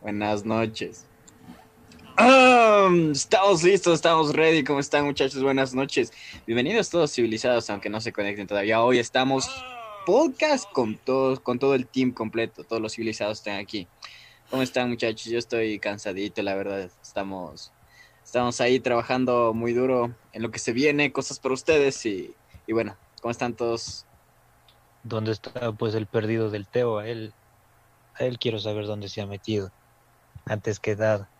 Buenas noches. Estamos listos, estamos ready. ¿Cómo están, muchachos? Buenas noches. Bienvenidos todos civilizados, aunque no se conecten todavía. Hoy estamos podcast con todo, con todo el team completo. Todos los civilizados están aquí. ¿Cómo están, muchachos? Yo estoy cansadito, la verdad. Estamos, estamos ahí trabajando muy duro en lo que se viene, cosas para ustedes. Y, y bueno, ¿cómo están todos? ¿Dónde está pues el perdido del Teo? A él, a él quiero saber dónde se ha metido. Antes que nada.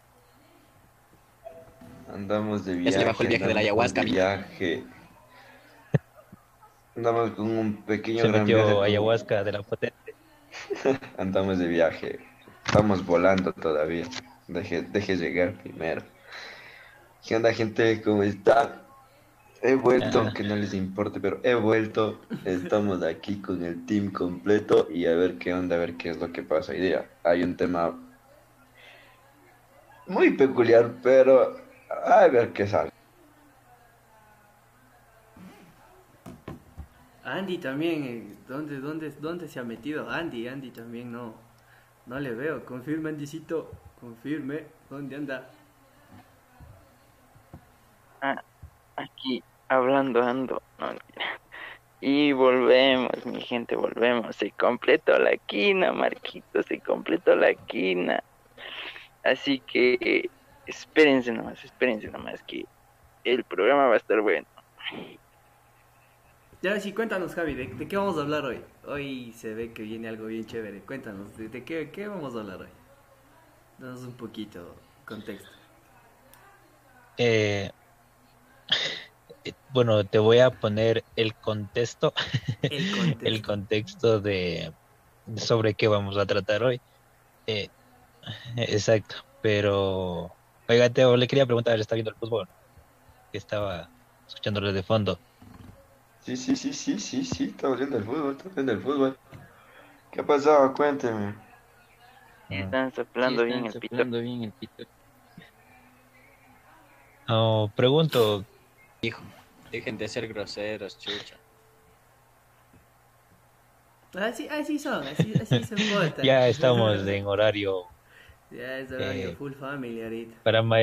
Andamos de Ya viaje. se le bajó el viaje de la ayahuasca, viaje. Andamos con un pequeño Se gran viaje metió con- ayahuasca de la potente. Andamos de viaje. Estamos volando todavía. Deje, deje llegar primero. ¿Qué onda, gente? ¿Cómo están? He vuelto, aunque no les importe, pero he vuelto. Estamos aquí con el team completo y a ver qué onda, a ver qué es lo que pasa hoy día. Hay un tema muy peculiar, pero a ver qué sale. Andy también, eh, ¿dónde, dónde, ¿dónde se ha metido? Andy, Andy también no, no le veo. Confirme, Andycito, confirme, ¿dónde anda? Ah, aquí hablando ando. no, y volvemos, mi gente, volvemos. Se completó la quina, Marquito, se completó la quina. Así que espérense nomás, espérense nomás que el programa va a estar bueno. Ya sí, cuéntanos, Javi, ¿de, de qué vamos a hablar hoy? Hoy se ve que viene algo bien chévere. Cuéntanos, ¿de, de qué, qué vamos a hablar hoy? Danos un poquito contexto. Eh, bueno, te voy a poner el contexto, El contexto. el contexto de sobre qué vamos a tratar hoy. Eh, exacto, pero oiga, Teo, le quería preguntar, ¿está viendo el fútbol? Que estaba escuchándole de fondo. Sí, sí, sí, sí, sí, sí, estamos viendo el fútbol, estamos viendo el fútbol. ¿Qué ha pasado? Cuénteme. Están soplando Sí, bien están el pito. soplando bien el pito. No, pregunto, Hijo, dejen de ser groseros, chucha. Así, así son, así, así se portan. ya estamos en horario Ya es horario Eh, full family ahorita. para, ma-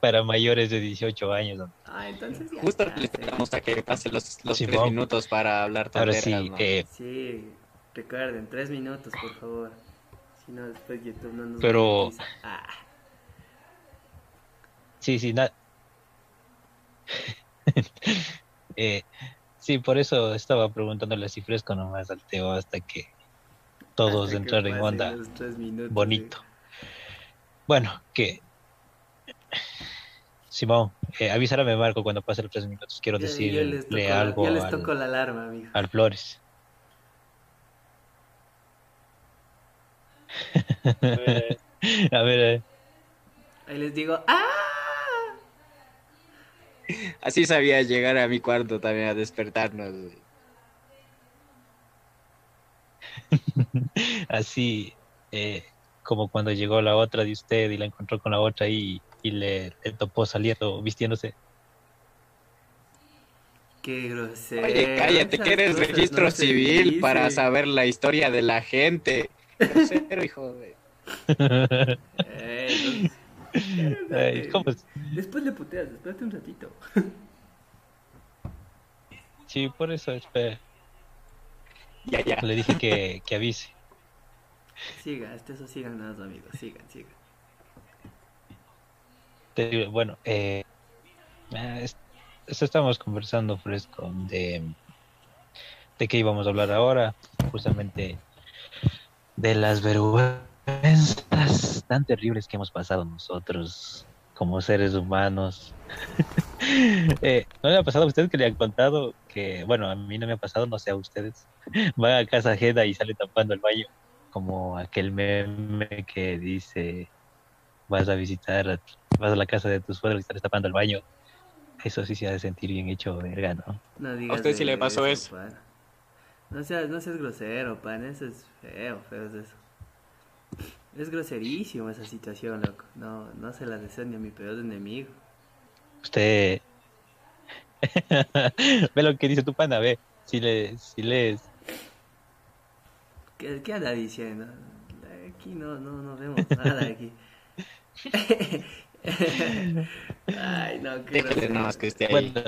para mayores de 18 años. ¿no? Ah, entonces ya Justo le esperamos a que pasen los, los Sí, tres vamos. minutos para hablar Ahora sí, ¿no? eh, Sí, recuerden, tres minutos, por favor. Si no, después YouTube no nos Pero-. Ah, sí, sí, na- Eh, sí, por eso estaba preguntándole si fresco nomás al Teo hasta que todos hasta que en onda minutos, bonito. Bueno, que Simón, eh, avísame Marco cuando pase los tres minutos. Quiero decirle la- algo Ya les al, tocó la alarma, amigo. al Flores. A ver, eh, Ahí les digo, ¡ah! Así sabía llegar a mi cuarto también a despertarnos. así eh, como cuando llegó la otra de usted y la encontró con la otra y, y le, le topó saliendo, vistiéndose. ¡Qué grosero! Oye, cállate, que eres registro no civil para saber la historia de la gente. Grosero, hijo de... No- Ay, ¿cómo es? Después le puteas, espérate un ratito. Sí, por eso espera, Ya, ya. le dije que, que avise. Siga, este eso sigan nada, amigos. Sigan, sigan. Te bueno, eh, ah, es- esto estamos conversando fresco de, de qué íbamos a hablar ahora, justamente de las vergüenzas tan terribles que hemos pasado nosotros como seres humanos. Eh, ¿No le ha pasado a usted que le han contado que, bueno, a mí no me ha pasado, no sé a ustedes, van a casa ajena y sale tapando el baño, como aquel meme que dice, vas a visitar, a vas a la casa de tus suegros y estás tapando el baño. Eso sí se ha de sentir bien hecho, verga, ¿no? No digas usted sí le pasó eso? pan. No seas, no seas grosero, pan. Eso es feo, feo es eso. Es groserísimo esa situación, loco. No, no se la deseo ni a mi peor enemigo. Usted ve lo que dice tu pana, ve, si le, si lees. ¿Qué, qué anda diciendo? Aquí no, no, no vemos nada aquí. Ay, no, qué Déjale grosero. nomás que esté ahí. Bueno,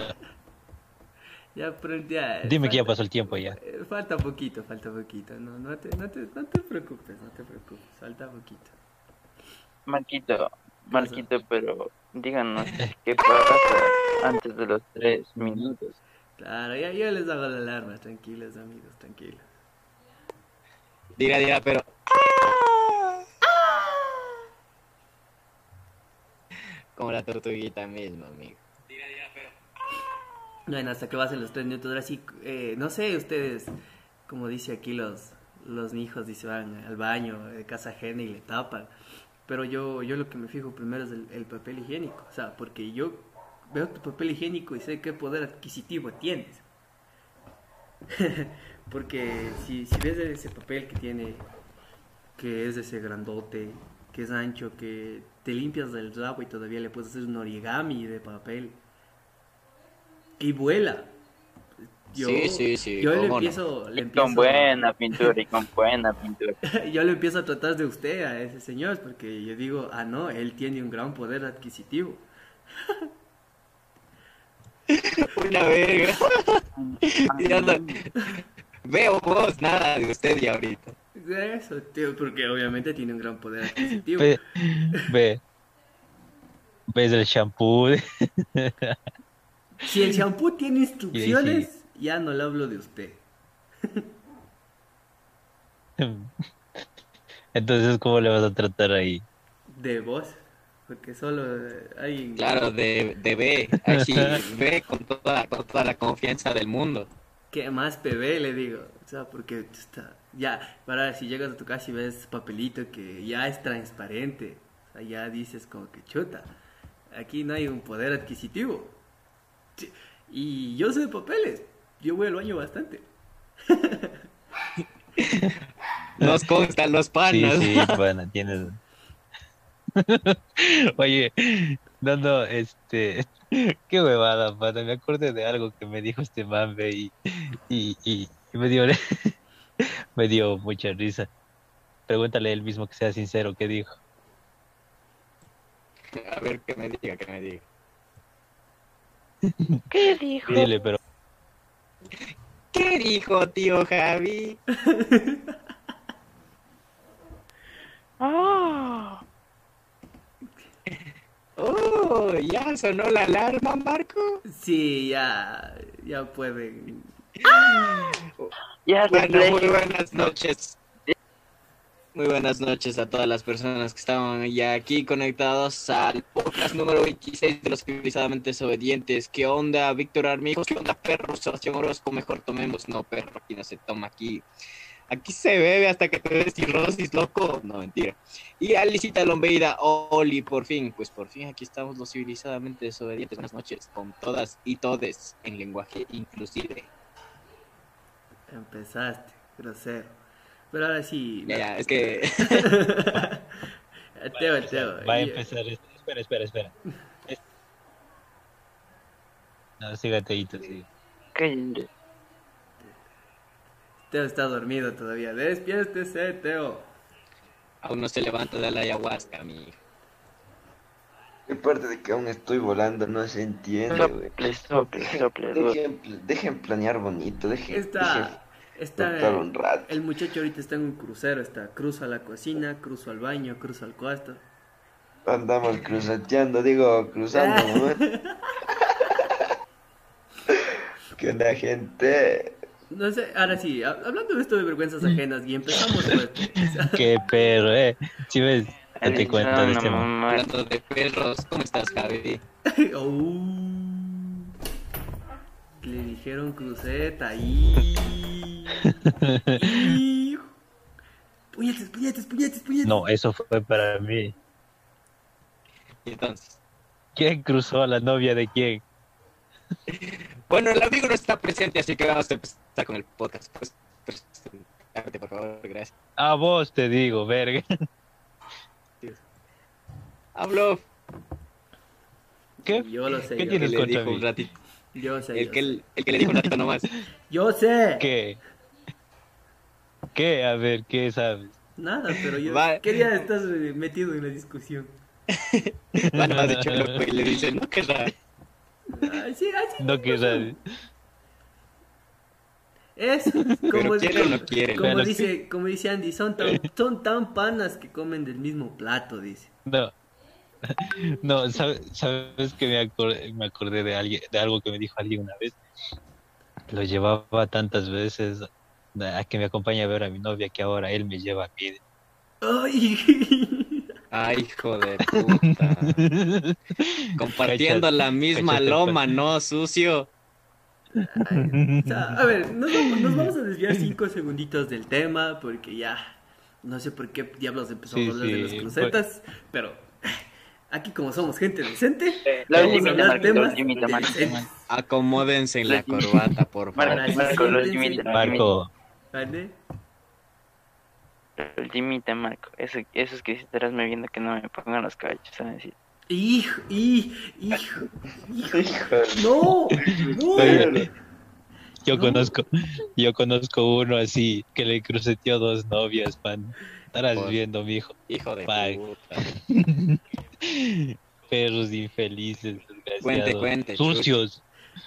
Ya, pero ya. dime que ya pasó el tiempo ya. eh, Falta poquito, falta poquito. No, no, te, no, te, no te preocupes, no te preocupes. Falta poquito. Marquito, Marquito, pero díganos qué pasa antes de los tres minutos. Claro, ya, yo les hago la alarma. Tranquilos, amigos, tranquilos. Diga, diga, pero. Como la tortuguita misma, amigo. Bueno, hasta que pasen los tres minutos. Ahora sí, eh, no sé, ustedes, como dice aquí los, los hijos, dice, van al baño de casa ajena y le tapan. Pero yo, yo lo que me fijo primero es el, el papel higiénico. O sea, porque yo veo tu papel higiénico y sé qué poder adquisitivo tienes. porque si, si ves ese papel que tiene, que es ese grandote, que es ancho, que te limpias del rabo y todavía le puedes hacer un origami de papel y vuela. Sí, sí, sí, Yo le no. empiezo, le empiezo con buena pintura, y con buena pintura. yo le empiezo a tratar de usted a ese señor porque yo digo, ah no, él tiene un gran poder adquisitivo. Una verga. Ya no- Veo vos nada de usted y ahorita. Eso, tío, porque obviamente tiene un gran poder adquisitivo. Ve, ve. ¿Ves el shampoo? Si el shampoo tiene instrucciones, ya no le hablo de usted. Entonces, ¿cómo le vas a tratar ahí? De vos. Porque solo hay... Claro, de, de B. Así, B con toda, con toda la confianza del mundo. ¿Qué más PB le digo? O sea, porque está... Ya, para si llegas a tu casa y ves papelito que ya es transparente, o sea, ya dices como que chuta, aquí no hay un poder adquisitivo. Sí, Y yo sé de papeles, yo voy al baño bastante. Nos constan los Sí, panas. sí, bueno, tienes. Oye, no, no, este. Qué huevada, pana. Me acordé de algo que me dijo este mambe y, y, y, y me dio me dio mucha risa. Pregúntale él mismo que sea sincero, ¿qué dijo? A ver, que me diga, que me diga. ¿Qué dijo? Dile, pero ¿Qué dijo tío Javi? Ah, Oh, ya sonó la alarma, Marco. Sí, ya, ya pueden. ya se Bueno, muy buenas noches. Muy buenas noches a todas las personas que estaban ya aquí conectados al podcast número 26 de los civilizadamente desobedientes. ¿Qué onda, Víctor Armijos? ¿Qué onda, perro? Sebastián Orozco, mejor tomemos. No, perro, aquí no se toma, aquí. Aquí se bebe hasta que te ves cirrosis, loco. No, mentira. Y Alicita Lombeida, Oli, por fin, pues por fin aquí estamos los civilizadamente desobedientes. Buenas noches, con todas y todes en lenguaje inclusive. Empezaste, grosero. Pero ahora sí. Ya, ya, es que Teo, Teo. va a y- empezar esto. Espera, espera, espera. Es- No, sígate ahí, tú, sigue. Teo está dormido todavía. Despiértese, Teo. aún no se levanta de la ayahuasca, mi hijo. Aparte de que aún estoy volando, no se entiende, güey. Dejen, dejen planear bonito, dejen, dejen un rato. El muchacho ahorita está en un crucero. Está. Cruzo a la cocina, cruzo al baño, cruzo al cuarto. Andamos cruzateando, digo, cruzando, ¿no? ¿Qué onda, gente? No sé, ahora sí, hab- hablando de esto de vergüenzas ajenas y empezamos fuerte. Qué perro, eh. Si ves, date cuenta de este. Hablando de perros, ¿cómo estás, Javi? Oh. Le dijeron cruceta y... Puñetes, puñetes, puñetes, puñetes. No, eso fue para mí. Entonces, ¿Quién cruzó a la novia de quién? bueno, el amigo no está presente, así que vamos a empezar con el podcast. Pues, por favor, gracias. A vos te digo, verga. Hablo, ¿Qué? Yo lo sé, ¿Qué yo, tienes que le contra dijo mí? un ratito, yo sé, el yo que, sé. el, el que le dijo un ratito nomás. Yo sé. ¿Qué? ¿Qué? A ver, ¿qué sabes? Nada, pero yo Va- quería estar eh, metido en la discusión. Van más de cholo y le dicen, no, qué raro. Ay, sí, ay, sí, No, ¿qué sabes? Eso, Pero como, no quiere. como Pero dice, como dice Andy, son tan, son tan panas que comen del mismo plato, dice. No. No, ¿sabes, sabes que me acordé, me acordé de alguien, de algo que me dijo alguien una vez? Lo llevaba tantas veces a que me acompañe a ver a mi novia que ahora él me lleva a mí. Ay, Ay, hijo de puta. Compartiendo la misma loma, ¿no, sucio? o sea, a ver, nos vamos, nos vamos a desviar cinco segunditos del tema porque ya no sé por qué diablos empezamos Sí, a hablar de las crucetas, pero aquí como somos gente decente, vamos a hablar temas. Acomódense en la La- corbata, por favor. Marco, La ultimita, la ultimita. Marco, ¿Vale? Marco. Eso, esos que estarás me viendo que no me pongan los cachos, ¿sabes? Hijo, hijo, hijo, hijo. No, no. Yo No. conozco, yo conozco uno así que le cruceteó dos novias, pan. Estarás Por- viendo, mijo. Hijo de puta. Perros infelices, desgraciados. Cuente, cuente, Sucios.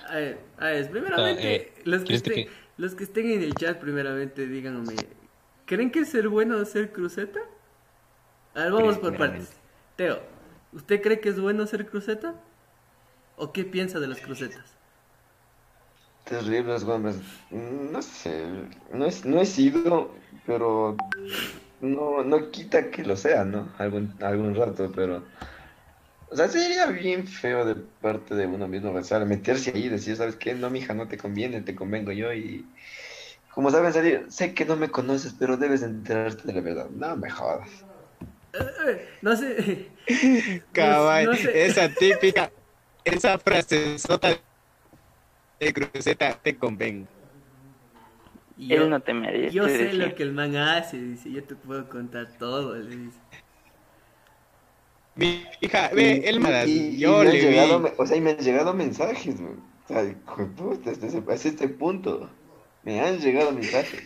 A ver, a ver, primeramente, eh, los, que ¿quieres que estén, los que estén en el chat, primeramente, díganme, ¿creen que es ser bueno hacer cruceta? A ver, vamos por partes. Teo, ¿usted cree que es bueno hacer cruceta? ¿O qué piensa de las crucetas? Terribles, güey. No sé, no, es, no he sido, pero no, no quita que lo sea, ¿no? Algún, algún rato, pero... O sea, sería bien feo de parte de uno mismo, o sea, meterse ahí y decir, ¿sabes qué? No, mija, no te conviene, te convengo yo y... Como saben salir, sé que no me conoces, pero debes enterarte de la verdad. No me jodas. Eh, no sé. Cabal, no sé. esa típica, esa frase sota de cruceta te convengo. Yo, Él no te merece. yo sé decía. lo que el man hace, dice, yo te puedo contar todo, le dice. Mi hija, ve, el madas, Y- y yo me han le llegado, vi. o sea, y me han llegado mensajes, güey. O sea, puta, hasta ese, hasta este punto. Me han llegado mensajes.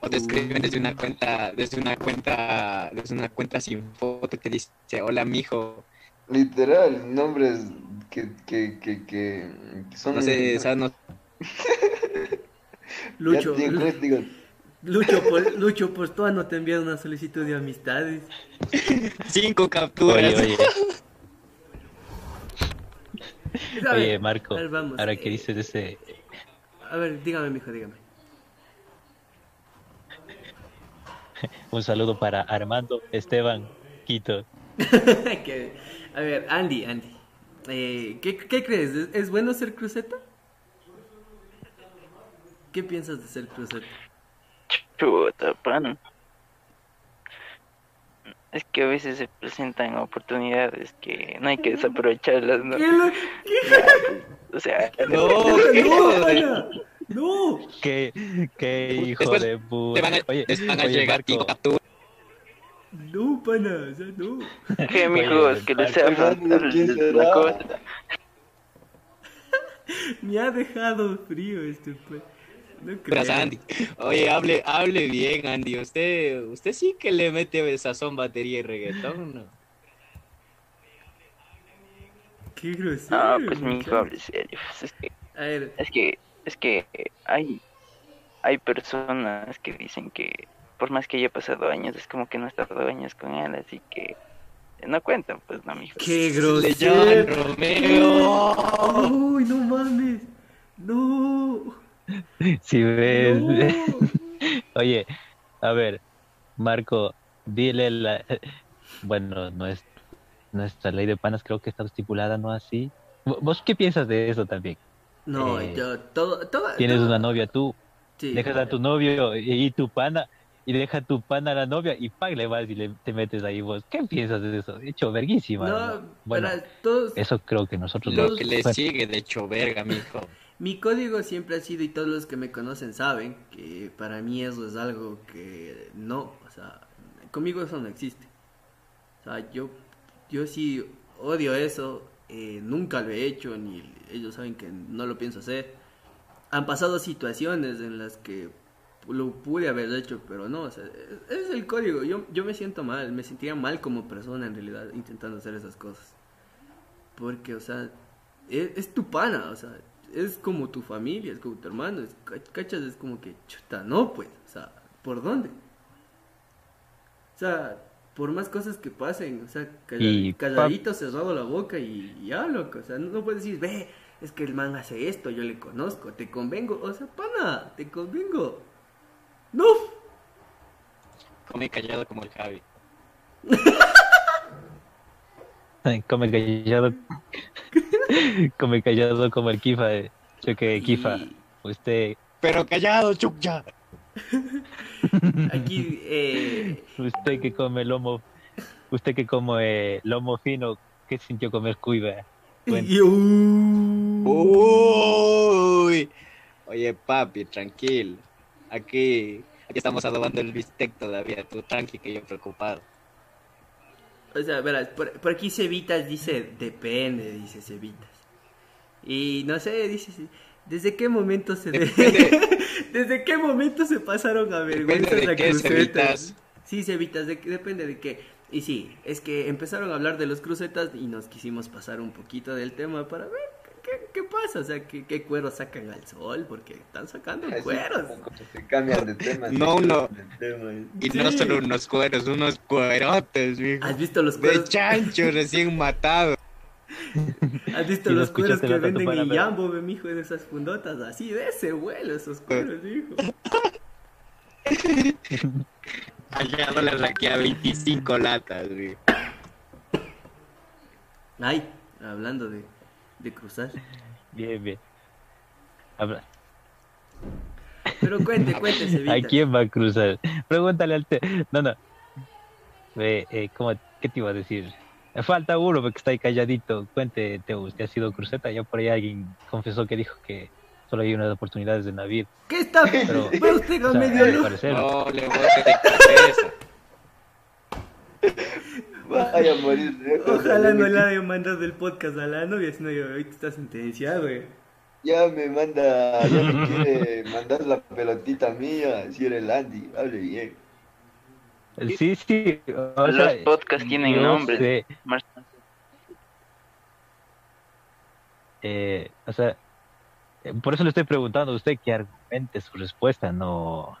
O te escriben desde una cuenta, desde una cuenta, desde una cuenta sin foto que dice, hola mijo, Literal, nombres que, que, que, que, que son... no sé, o sea, no, Lucho, Ya, digo, Lucho, por, Lucho, por todo no te envían una solicitud de amistades. cinco capturas. Oye, Marco, a ver, vamos, ahora eh, que dices ese, A ver, dígame, mijo, dígame. un saludo para Armando Esteban Quito. A ver, Andy, Andy. eh, ¿qué, qué crees? ¿Es, es bueno ser cruceta? ¿Qué piensas de ser cruceta? Chuta, pan. Es que a veces se presentan oportunidades que no hay que desaprovecharlas, ¿no? ¿Qué lo- qué- O sea, No, ¡No, pana! ¡No! Qué, qué hijo Después de te puta. van a, Oye, les van a oye, llegar Marco, capturas. No, pana, o sea, no. que mijos, que les sea ¿quién la cosa. Me ha dejado frío este pues. No. Pero, Andy, oye, hable, hable bien, Andy. Usted, usted sí que le mete sazón, batería y reggaetón, ¿no? Qué grosero. Ah, pues mi hijo, hable serio. pues, es que, A ver, es que, es que hay, hay personas que dicen que por más que haya pasado años, es como que no he estado años con él, así que no cuentan, pues no, mijo. qué grosero. Romeo. Uy, no mames. No. Si ves. No. Oye, a ver, Marco, dile la. Bueno, no es, nuestra ley de panas creo que está estipulada, ¿no? Así. ¿Vo- ¿Vos qué piensas de eso también? No, Eh, yo todo, todo. Tienes todo- una novia tú, Sí. dejas a tu novio y, y tu pana, y deja tu pana a la novia y pa, le vas y le, te metes ahí vos. ¿Qué piensas de eso? Hecho verguísima. No, ¿no? Bueno, para todos. eso creo que nosotros Lo que le bueno, sigue de hecho verga, mijo. Mi código siempre ha sido, y todos los que me conocen saben, que para mí eso es algo que no, o sea, conmigo eso no existe. O sea, yo, yo sí odio eso, eh, nunca lo he hecho, ni ellos saben que no lo pienso hacer. Han pasado situaciones en las que lo pude haber hecho, pero no, o sea, es, es el código. Yo, yo me siento mal, me sentía mal como persona en realidad intentando hacer esas cosas. Porque, o sea, es, es tu pana, o sea, es como tu familia, es como tu hermano, es, ca- ¿cachas? Es como que, chuta, no, pues, o sea, ¿por dónde? O sea, por más cosas que pasen, o sea, calla- Y, calladito, cerrado la boca y, y ya, loco, o sea, no, no puedes decir, ve, es que el man hace esto, yo le conozco, te convengo, o sea, pana, te convengo. No, Come callado como el Javi. Come callado. Come callado como el Kifa. eh. Yo que Kifa, Y usted, Pero callado, chucha. aquí, eh, usted que come lomo, usted que come eh, lomo fino, ¿qué sintió comer cuiva? Uh, Uy. Oye, papi, tranquilo. Aquí, aquí estamos adobando el bistec todavía. Tú tranqui, que yo preocupado. O sea, verás, por, por aquí Cevitas dice, depende, dice Cevitas. Y no sé, dice, ¿desde qué momento se... Depende. ¿Desde qué momento se pasaron a vergüenzas Depende de a qué, crucetas? Sí, Cevitas, de- depende de qué. Y sí, es que empezaron a hablar de los crucetas y nos quisimos pasar un poquito del tema para ver qué, qué pasa, o sea, qué, qué cueros sacan al sol, porque están sacando Así cueros. se cambian de tema. No, no. de tema. Y Sí. no solo unos cueros, unos cuerotes, mijo. ¿Has visto los De cueros? chancho recién matado. ¿Has visto Si no los cueros que venden en Yambo, mijo, de esas fundotas? Así de ese vuelo, esos cueros, mijo. Allá dólares aquí a 25 latas, mijo. Ay, hablando de, de cruzar. Bien, bien. Habla- Pero cuente, cuente, ¿A quién va a cruzar? Pregúntale al te... No, no. Ve, eh, ¿cómo, ¿Qué te iba a decir? Me falta uno porque está ahí calladito. Cuente, Teo, ¿usted ha sido cruceta? Ya por ahí alguien confesó que dijo que solo hay unas oportunidades de navío. ¿Qué está? Pero- Pero usted O a sea, medio No, le voy a. Vaya a morir. lejos, Ojalá no me- le haya mandado el podcast a la novia, si no, yo ahorita está sentenciado, güey. Ya me manda, ya me quiere mandar la pelotita mía, si era el Andy, hable bien. Sí, sí. O Los sea, podcasts tienen sé, Mar- eh, o sea, eh, por eso le estoy preguntando a usted que argumente su respuesta, no.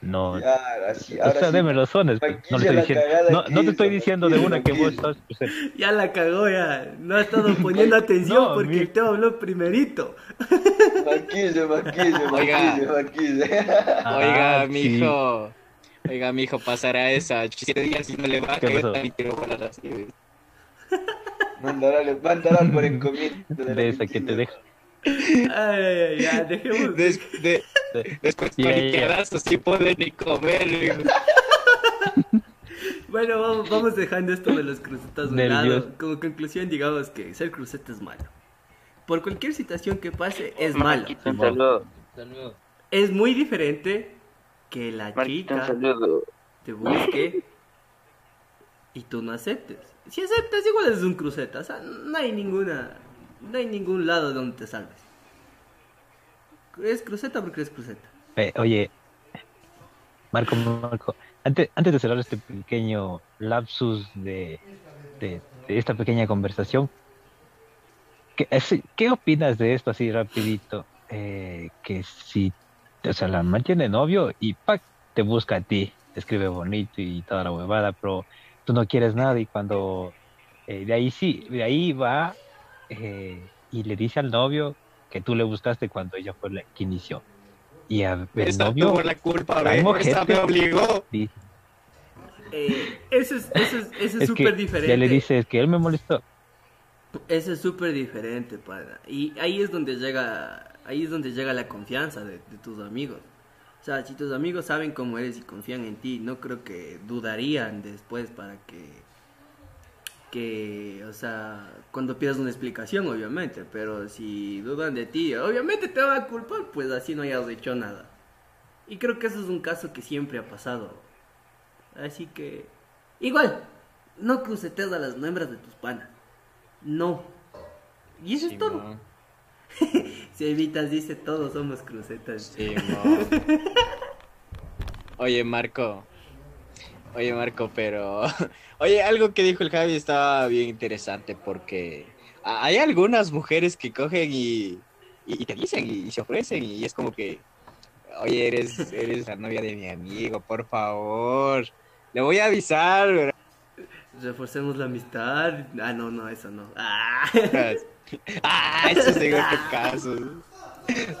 No. Ya, así, o ahora sea, sí. deme razones. pues, No, le estoy diciendo, no, no te estoy diciendo de una que vos estás. Ya la cagó, ya. No ha estado poniendo atención No, porque mi- el Teo habló primerito. Maquille, maquille, Oiga. maquille, maquille. Oiga, Ah, sí. mijo. Oiga, mijo, pasará esa. Siete días y no le. ¿Qué Yo pasó? también quiero volar así. Mandará, mandará por encomienda. la De esa que te deja. Ay, ay, ay, ya, dejemos. Des- de- de- después Ya, con ya, ya. pedazos sí pueden ni comer. Bueno, vamos, vamos dejando esto de los crucetas de lado. Como conclusión, digamos que ser cruceta es malo. Por cualquier situación que pase, es malo. Marquito, un saludo. Es muy diferente que la chica saludo. te busque y tú no aceptes. Si aceptas, igual es un cruceta. O sea, no hay ninguna. No hay ningún lado donde te salves. Es cruceta porque es cruceta. Eh, oye, Marco, Marco, antes, antes de cerrar este pequeño lapsus de, de, esta pequeña conversación, ¿qué, ¿qué opinas de esto así rapidito? Eh, que si, o sea, la man tiene novio y ¡pac! te busca a ti, te escribe bonito y toda la huevada, pero tú no quieres nada y cuando eh, de ahí sí, de ahí va eh, y le dice al novio que tú le buscaste cuando ella fue la que inició. Y a, el Esa novio tuvo la culpa, ve. Esa me obligó. dice, Eh, eso es eso es, eso es es súper que diferente. ya le dices que él me molestó. Eso es súper diferente, pana. Y ahí es donde llega, ahí es donde llega la confianza de, de tus amigos. O sea, si tus amigos saben cómo eres y confían en ti, no creo que dudarían después para que, que, o sea, cuando pidas una explicación, obviamente. Pero si dudan de ti, obviamente te van a culpar, pues así no hayas hecho nada. Y creo que eso es un caso que siempre ha pasado. Así que, igual, no crucetes a las hembras de tus panas. No. Y eso es todo. Si evitas, dice, todos somos crucetas. Sí. Oye, Marco. Oye, Marco, pero. Oye, algo que dijo el Javi estaba bien interesante porque hay algunas mujeres que cogen y, y, y te dicen y, y se ofrecen y es como que. Oye, eres, eres la novia de mi amigo, por favor. Le voy a avisar. ¿verdad? Reforcemos la amistad. Ah, no, no, eso no. Ah. Ah, eso es en otro caso.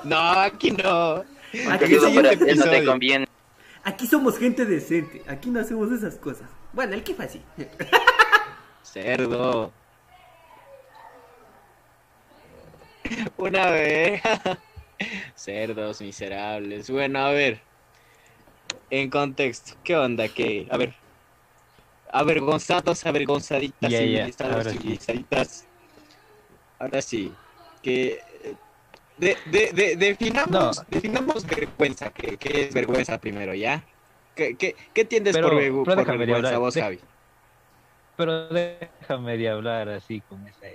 No, aquí no. Aquí Eso no te conviene. Aquí somos gente decente. Aquí no hacemos esas cosas. Bueno, el Kifa sí. Cerdo. Una vez. Cerdos miserables. Bueno, a ver. En contexto, ¿qué onda? ¿Qué? A ver. Avergonzados, avergonzaditas, ya, civilizados, ahora sí. Ahora sí. Que. De, de, de- definamos, No. definamos vergüenza. ¿Qué, qué es vergüenza primero, ya? ¿Qué, qué, qué por, pero por déjame de vergüenza hablar. vos, De- Javi? Pero déjame de hablar así con ese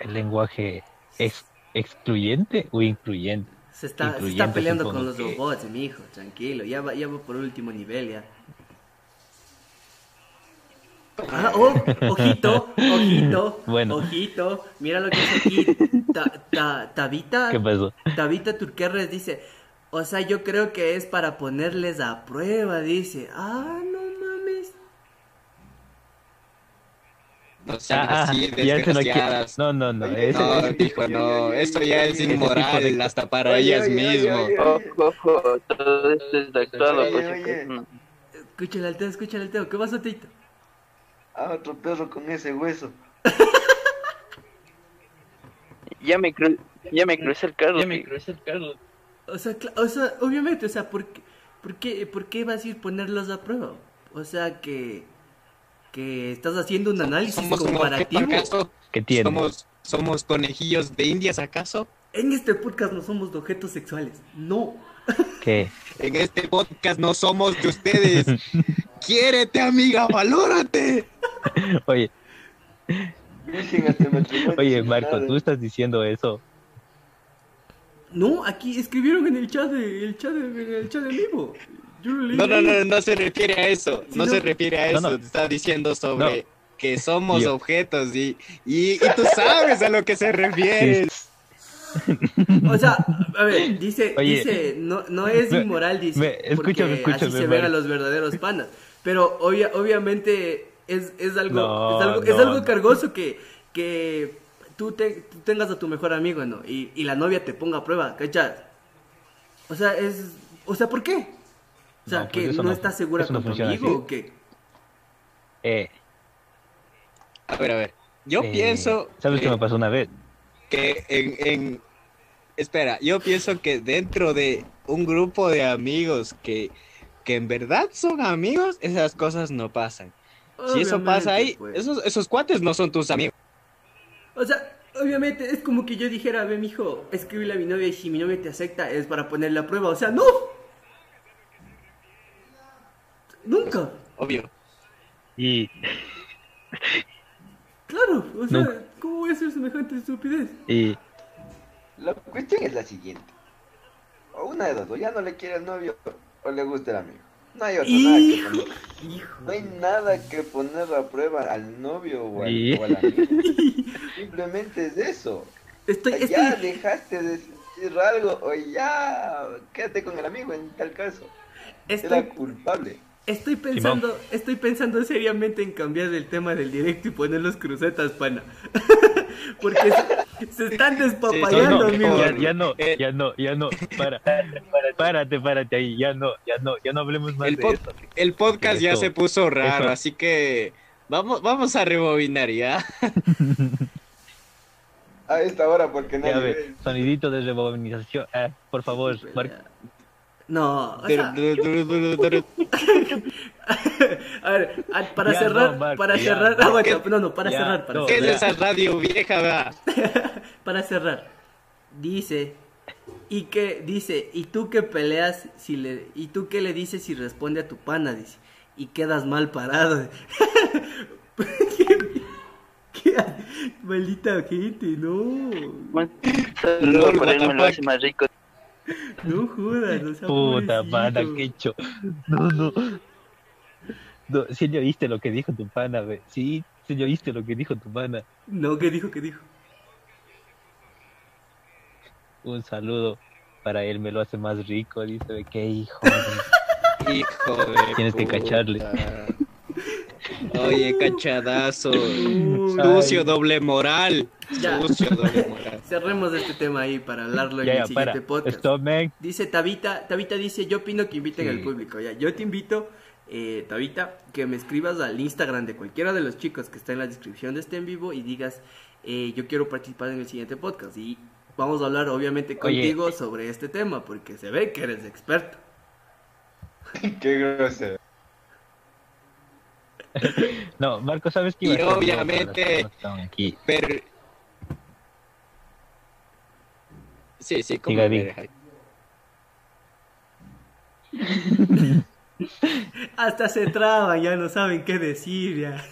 el lenguaje ex- excluyente o incluyente. Se está, se está peleando con los que- robots, mi hijo. Tranquilo. Ya va, ya va por último nivel, ya. Ah, oh, ojito, ojito, Bueno. ojito. Mira lo que es aquí. Ta- ta- Tabita, ¿Qué pasó? Tabita Turquerres dice, o sea, yo creo que es para ponerles a prueba, dice. Ah, no mames. No sean Ah, ah, así, desgraciadas. No, no, no. Oye, ese- No, Oye, hijo, oye, no. oye, Esto oye, ya es inmoral hasta para oye, ellas mismas. oye, Ojo, ojo, todo esto es actuado no. Escúchale al Teo, escúchale al Teo. ¿Qué pasó, Tito? Ah, otro perro con ese hueso. Ya me, cru ya me crucé el carro. tío. el carro. O sea, cla- o sea, obviamente, o sea, ¿por qué, por qué, por qué vas a ir ponerlos a prueba? O sea, que, que estás haciendo un análisis ¿Somos comparativo. acaso? ¿Qué tiene? ¿Somos, ¿Somos conejillos de indias acaso? En este podcast no somos de objetos sexuales. No. ¿Qué? En este podcast no somos de ustedes. Quiérete, amiga, valórate. Oye, oye, Marco, tú estás diciendo eso. No, aquí escribieron en el chat de, el chat de, en el chat de vivo. Yo lo leí No, no, no, no se refiere a eso. Sí, No no. se refiere a eso. no. Te está diciendo sobre que somos Yo. objetos y, y, y tú sabes a lo que se refiere. O sea, a ver, dice, Oye. dice, no, no es inmoral, dice, me- escúchame, porque así se ven a los verdaderos panas. Pero obvia, obviamente es, es algo, No, es algo, es cargoso que, que tú, te- tú tengas a tu mejor amigo, ¿no? Y, y la novia te ponga a prueba, ¿cachas? O sea, es, o sea, ¿por qué? O sea, No, pues que no, no- estás segura con tu funciona amigo así. o qué? Eh, A ver, a ver. Yo eh, pienso ¿Sabes qué que, me pasó una vez? Que en, en- Espera, yo pienso que dentro de un grupo de amigos que, que en verdad son amigos, esas cosas no pasan. Si eso pasa ahí, pues. esos, esos cuates no son tus amigos. O sea, obviamente es como que yo dijera, ve, mijo, escríbele a mi novia y si mi novia te acepta es para ponerle a prueba. O sea, no. Nunca. Obvio. Y, Claro. O sea, Nunca. ¿Cómo voy a hacer semejante estupidez? y, La cuestión es la siguiente. O una de dos, o ya no le quiere el novio o le gusta el amigo. No hay otra nada que Hijo. poner. Hijo. No hay nada que poner a prueba al novio o al, Y- o al amigo. Simplemente es eso. Estoy, ya estoy, dejaste de decir algo o ya quédate con el amigo en tal caso. Era culpable. Estoy pensando, estoy pensando seriamente en cambiar el tema del directo y poner los crucetas, pana. Porque se, se están no, despapallando, no, amigo. ya, ya no, ya no, ya no, para, párate, párate ahí, ya no, ya no, ya no hablemos más El, de eso. el podcast ya se puso raro, eso- así que vamos, vamos a rebobinar ya. A esta hora porque ve. sonidito de rebobinización, ah, por favor, Marco. No, o sea, a ver, a- para Ya, cerrar, no, para ya, cerrar, no. aguanta, no, no, para Ya, cerrar, para no. ¿Qué es cerrar. esa radio vieja, va? Para cerrar, dice, y que dice, y tú que peleas si le, y tú que le dices si responde a tu pana, dice, y quedas mal parado. ¿Qué, qué- maldita gente, no. Bueno, por fuck. más rico. No jodas, o sea, Puta, pobrecito. pana, qué hecho. No, no. No, si le oíste lo que dijo tu pana, ve. Sí, si le oíste lo que dijo tu pana. No, ¿qué dijo? ¿Qué dijo? Un saludo para él, me lo hace más rico. Dice, qué hijo. de- Hijo de Tienes que cacharle. Oye, cachadazo. Sucio, doble moral. Ya. Sucio, doble moral. Cerremos este tema ahí para hablarlo en Ya, el siguiente para. podcast. Stop, man. Dice Tabita, Tabita dice, yo opino que inviten Sí. al público. Ya, yo te invito, eh, Tabita, que me escribas al Instagram de cualquiera de los chicos que está en la descripción de este en vivo y digas, eh, yo quiero participar en el siguiente podcast. Y vamos a hablar obviamente Oye. contigo sobre este tema, porque se ve que eres experto. Qué grosero. No, Marco, ¿sabes qué iba Y a hacer yo obviamente- que aquí? Pero... Sí, sí, como Diga, diga. Hasta se traban, ya no saben qué decir, ya.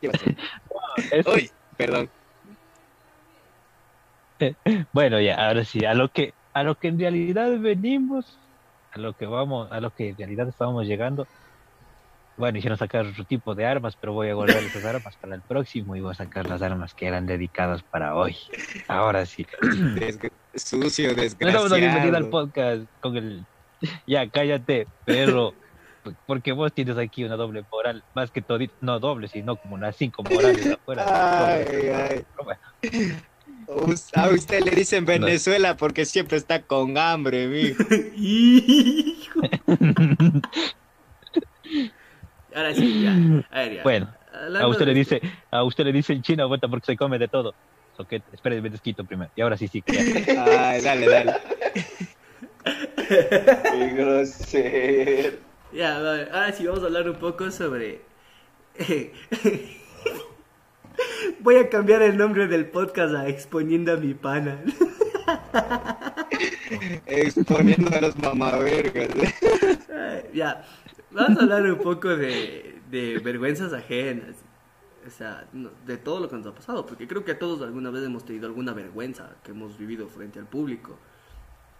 ¿Qué pasó? Eso- Uy, perdón. Bueno, ya, ahora sí, a lo que a lo que en realidad venimos, a lo que vamos, a lo que en realidad estábamos llegando. Bueno, hicieron sacar otro tipo de armas, pero voy a guardar esas armas para el próximo y voy a sacar las armas que eran dedicadas para hoy. Ahora sí. Sucio, No damos la bienvenida al desgraciado. podcast con el Ya, cállate, perro. Porque vos tienes aquí una doble moral, más que todo, no doble, sino como unas cinco morales afuera. Ay, A usted le dicen Venezuela porque siempre está con hambre, mijo. Ahora sí, ya. A ver, ya. Bueno, Hablando a usted le dice, a usted le dice en China vuelta porque se come de todo. Soquete, espere, me desquito primero. Y ahora sí, sí. Ay, dale, dale. Qué grosero. Ya, vale. ahora sí vamos a hablar un poco sobre... Voy a cambiar el nombre del podcast a Exponiendo a mi pana. Exponiendo a los mamavergas. Ya, vamos a hablar un poco de, de vergüenzas ajenas. O sea, no- de todo lo que nos ha pasado, porque creo que todos alguna vez hemos tenido alguna vergüenza que hemos vivido frente al público.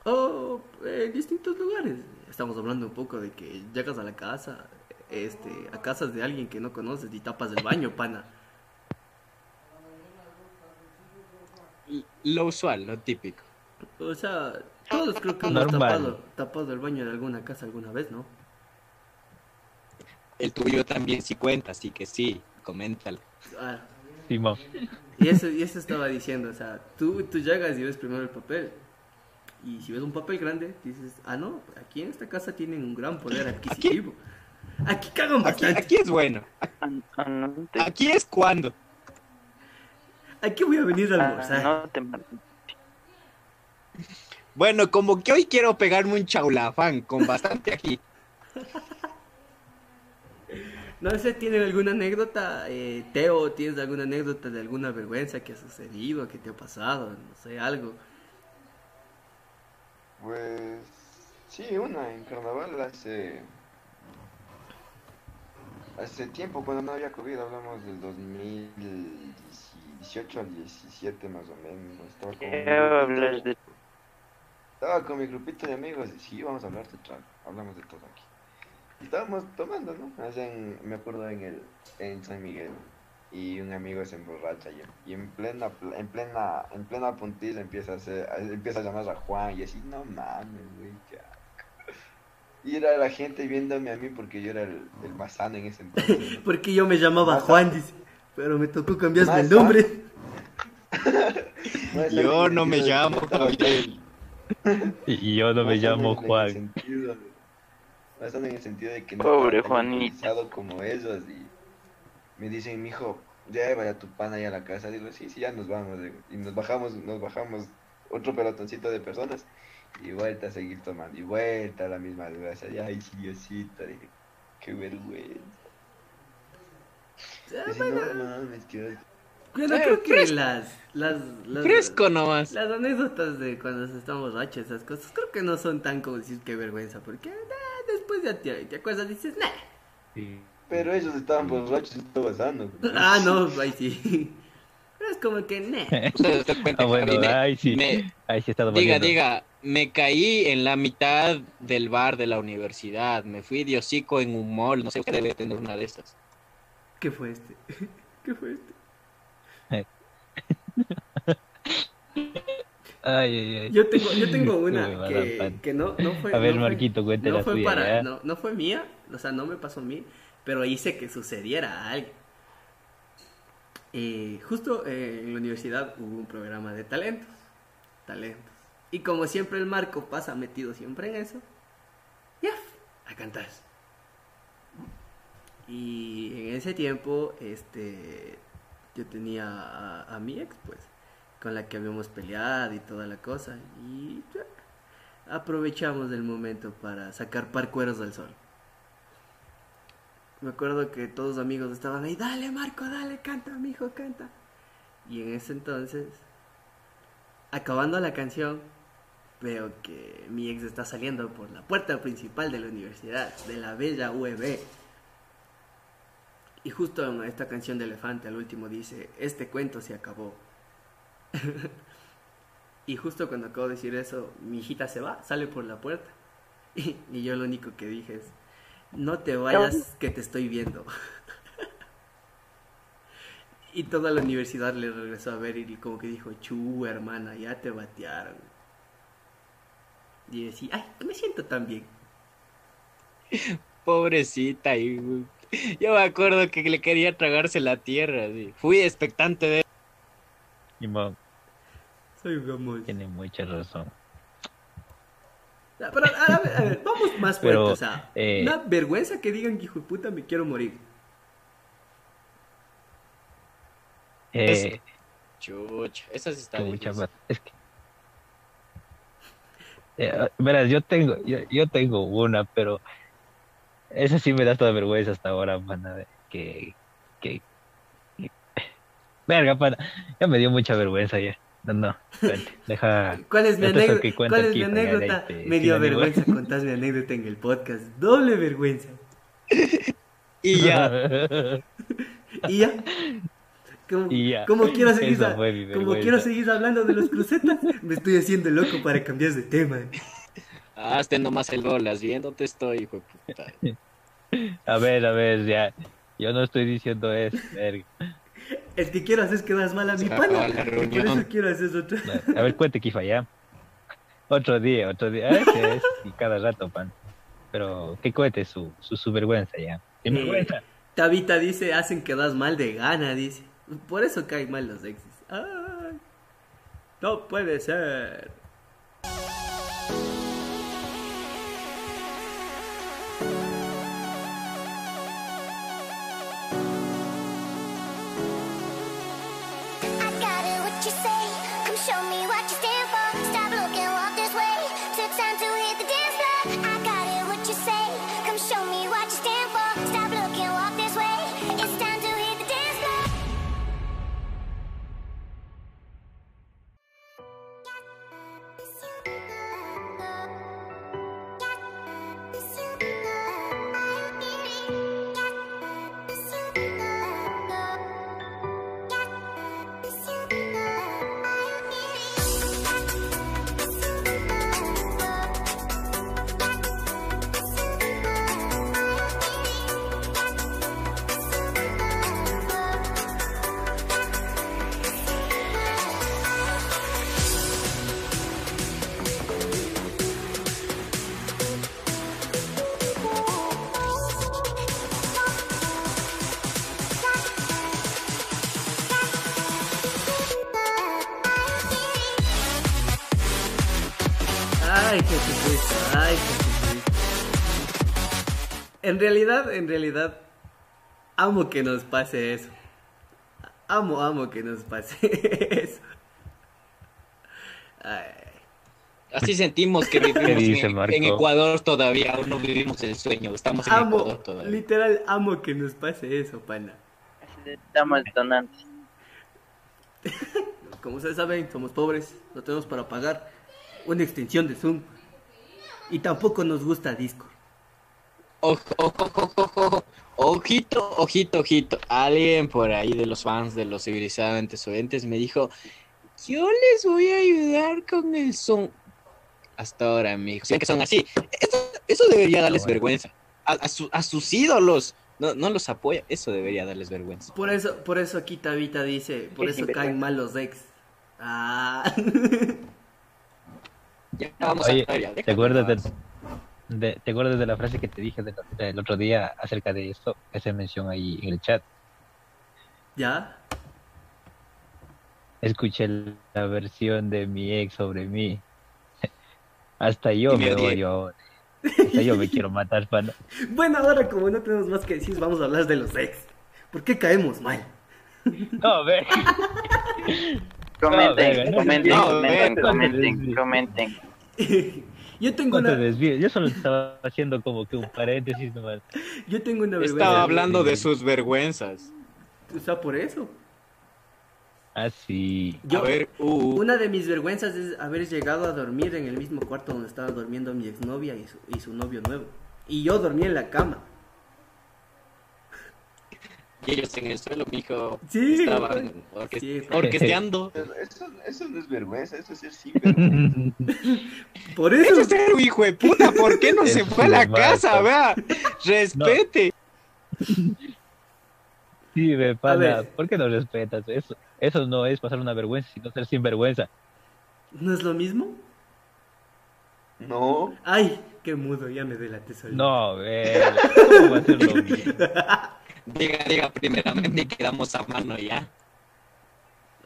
O en distintos lugares. Estamos hablando un poco de que llegas a la casa, este, a casas de alguien que no conoces y tapas el baño, pana. Lo usual, lo típico. O sea, todos creo que hemos tapado, tapado el baño de alguna casa alguna vez, ¿no? El tuyo también sí cuenta, así que sí, coméntalo. Ah. Y eso, y eso estaba diciendo, o sea, tú, tú llegas y ves primero el papel. Y si ves un papel grande, dices, ah, no, aquí en esta casa tienen un gran poder adquisitivo. Aquí cagan Aquí, bastante. aquí es bueno. Aquí es cuando. Aquí voy a venir a almorzar. Anote, man. Bueno, como que hoy quiero pegarme un chaulafán con bastante aquí. No sé, ¿tienen alguna anécdota? Eh, Teo, ¿tienes alguna anécdota de alguna vergüenza que ha sucedido, que te ha pasado? No sé, algo. Pues sí, una en carnaval hace hace tiempo cuando no había COVID, hablamos del 2018 al 17 más o menos. Estaba con, hablar grupito, de estaba con mi grupito de amigos y sí, vamos a hablar de trago, hablamos de todo aquí. Y estábamos tomando, ¿no? Allá en- me acuerdo en el en San Miguel y un amigo se emborracha y, y en plena pl- en plena en plena puntilla empieza a hacer, empieza a llamar a Juan y así no mames güey qué asco". y era la gente viéndome a mí porque yo era el, el más sano en ese entonces ¿no? Porque yo me llamaba Juan, dice. Pero me tocó cambiarme el nombre. Yo no me llamo Joel. Y yo no me más llamo Juan. sentido sano en el sentido de que no Pobre Juanito. como ellos y me dicen mijo ya vaya tu pana ahí a la casa digo sí sí ya nos vamos digo. y nos bajamos nos bajamos otro pelotoncito de personas y vuelta a seguir tomando y vuelta a la misma desgracia y ay sí Diosito dije qué vergüenza Ah, y no mames qué asco". Bueno, Eh, creo que fresco. las, las, las, Fresco nomás. las anécdotas de cuando estamos borrachos, esas cosas, creo que no son tan como decir qué vergüenza, porque nah, después ya te, te acuerdas dices, nah. Sí. pero ellos estaban borrachos y estaba sano Ah, no, ahí sí. Pero como que, ne. Ustedes se cuentan Ah, bueno, me- ahí sí. me- Ahí sí está diga, diga, me caí en la mitad del bar de la universidad. Me fui de hocico en un mall. No sé, usted debe tener una de estas. ¿Qué fue este? ¿Qué fue este? Ay, ay, ay. Yo tengo, yo tengo una que, no, no fue. A ver, no fue- Marquito, cuente no la fue tuya, para, no, no fue mía, o sea, no me pasó a mí, pero hice que sucediera a alguien. Eh, justo eh, en la universidad hubo un programa de talentos, talentos. Y como siempre el Marco pasa metido siempre en eso, ya, a cantar. Y en ese tiempo, este, yo tenía a, a mi ex, pues, con la que habíamos peleado y toda la cosa. Y aprovechamos el momento para sacar parcueros del sol. Me acuerdo que todos los amigos estaban ahí, dale Marco, dale, canta, mijo, canta. Y en ese entonces, acabando la canción, veo que mi ex está saliendo por la puerta principal de la universidad, de la bella UEB. Y justo en esta canción de Elefante al último dice, este cuento se acabó. Y justo cuando acabo de decir eso, mi hijita se va, sale por la puerta. Y, y yo lo único que dije es, no te vayas que te estoy viendo. y toda la universidad le regresó a ver y como que dijo, chu hermana, ya te batearon. Y decía, ay, me siento tan bien. Pobrecita. Y... Yo me acuerdo que le quería tragarse la tierra. Fui expectante de... Soy un gamón. tiene mucha razón. Pero, a ver, a ver, vamos más fuerte, Pero, o sea, eh, una vergüenza que digan que hijo de puta me quiero morir. Eh, Chucha, esa sí está más- Es que. Eh, verás, yo tengo, yo, yo tengo una, pero esa sí me da toda vergüenza hasta ahora, que, que, que- verga, pana, ya me dio mucha vergüenza ya. No, no, espérate, deja. ¿Cuál es mi anécdota? ¿Cuál es mi para anécdota? ahí te- Me dio vergüenza contar mi anécdota en el podcast. Doble vergüenza. Y ya, Y ya. Como, Y ya. como quiero seguir, a- fue mi como vergüenza. quiero seguir hablando de los crucetas, me estoy haciendo loco para cambiar de tema. hazte nomás el bolas, viéndote estoy, hijo de puta. A ver, a ver, ya. Yo no estoy diciendo eso, verga. El que quiero hacer es quedar mal a mi pana. Por eso quiero hacer otra. A ver, cuente, Kifa, ya. Otro día, otro día. Ah, Ese es, y cada rato, pan. Pero que cuente su, su, su vergüenza ya. Sin Eh, vergüenza. Tabita dice, hacen que das mal de gana, dice. Por eso caen mal los exes. Ay, no puede ser. En realidad, en realidad, amo que nos pase eso. Amo, amo que nos pase eso. Ay, Así sentimos que vivimos en, Ecuador todavía, aún no vivimos el sueño, estamos en amo, Ecuador todavía. literal, amo que nos pase eso, pana. Necesitamos donantes. Como ustedes saben, somos pobres, no tenemos para pagar una extensión de Zoom. Y tampoco nos gusta Discord. Ojo, ojo, ojo. Ojito, ojito, ojito. Alguien por ahí de los fans de los civilizadamente oyentes me dijo, yo les voy a ayudar con el son. Hasta ahora, amigos. Si que son así. Eso, eso debería darles bueno. vergüenza. A, a su- a sus ídolos. No, no los apoya. Eso debería darles vergüenza. Por eso, por eso aquí Tabita dice, por eso caen mal los ex. Ah. Ya vamos Oye, a ver, ya, ¿te acuerdas. De, ¿te acuerdas de la frase que te dije del, del otro día acerca de esto? Esa mención ahí en el chat. ¿Ya? Escuché la versión de mi ex sobre mí. Hasta yo me odio ahora. Hasta yo me quiero matar, pana. Bueno, ahora como no tenemos más que decir, vamos a hablar de los ex. ¿Por qué caemos mal? No, ve. Comenten, no, comenten, no, comenten, no, comenten, no, comenten. Yo tengo No te una, desvíes. Yo solo estaba haciendo como que un paréntesis nomás. yo tengo una vergüenza. Estaba hablando de sus vergüenzas. O sea, por eso. Ah, sí. Yo- A ver, uh, Una de mis vergüenzas es haber llegado a dormir en el mismo cuarto donde estaba durmiendo mi exnovia y su, y su novio nuevo. Y yo dormía en la cama. Ellos en el suelo, mijo. Sí, Estaban orque- Sí. orquesteando. Eso, eso no es vergüenza, eso es ser sinvergüenza. Por Eso eso. es ser un hijo de puta, ¿por qué no se fue a la casa? Vea, respete. Sí, ve, pana. ¿Por qué no respetas eso? Eso no es pasar una vergüenza, sino ser sinvergüenza. ¿No es lo mismo? No, Ay, qué mudo, ya me delaté solito. No, ve. ¿Cómo va a ser lo mismo? Diga, diga primeramente y quedamos a mano ya.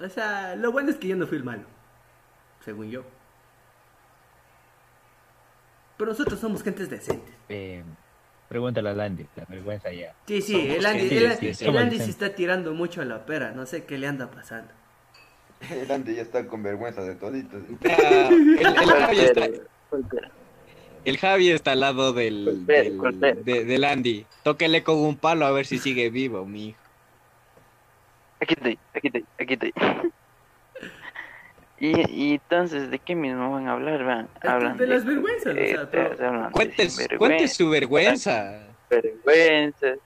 O sea, lo bueno es que yo no fui el malo. Según yo. Pero nosotros somos gentes decentes. Eh, pregúntale a Landy, la vergüenza ya. Sí, sí, Somos el Andy, el, Andy se está tirando mucho a la pera. No sé qué le anda pasando. el Andy ya está con vergüenza de toditos. El, el Javi está. El Javi está al lado del, del, de- del Andy. Tóquele con un palo a ver si sigue vivo, mi hijo. Aquí estoy, aquí estoy, aquí estoy. Y, y entonces, ¿de qué mismo van a hablar? Van, hablan de las vergüenzas, o sea, hablan de Cuente, su vergüenza. vergüenzas.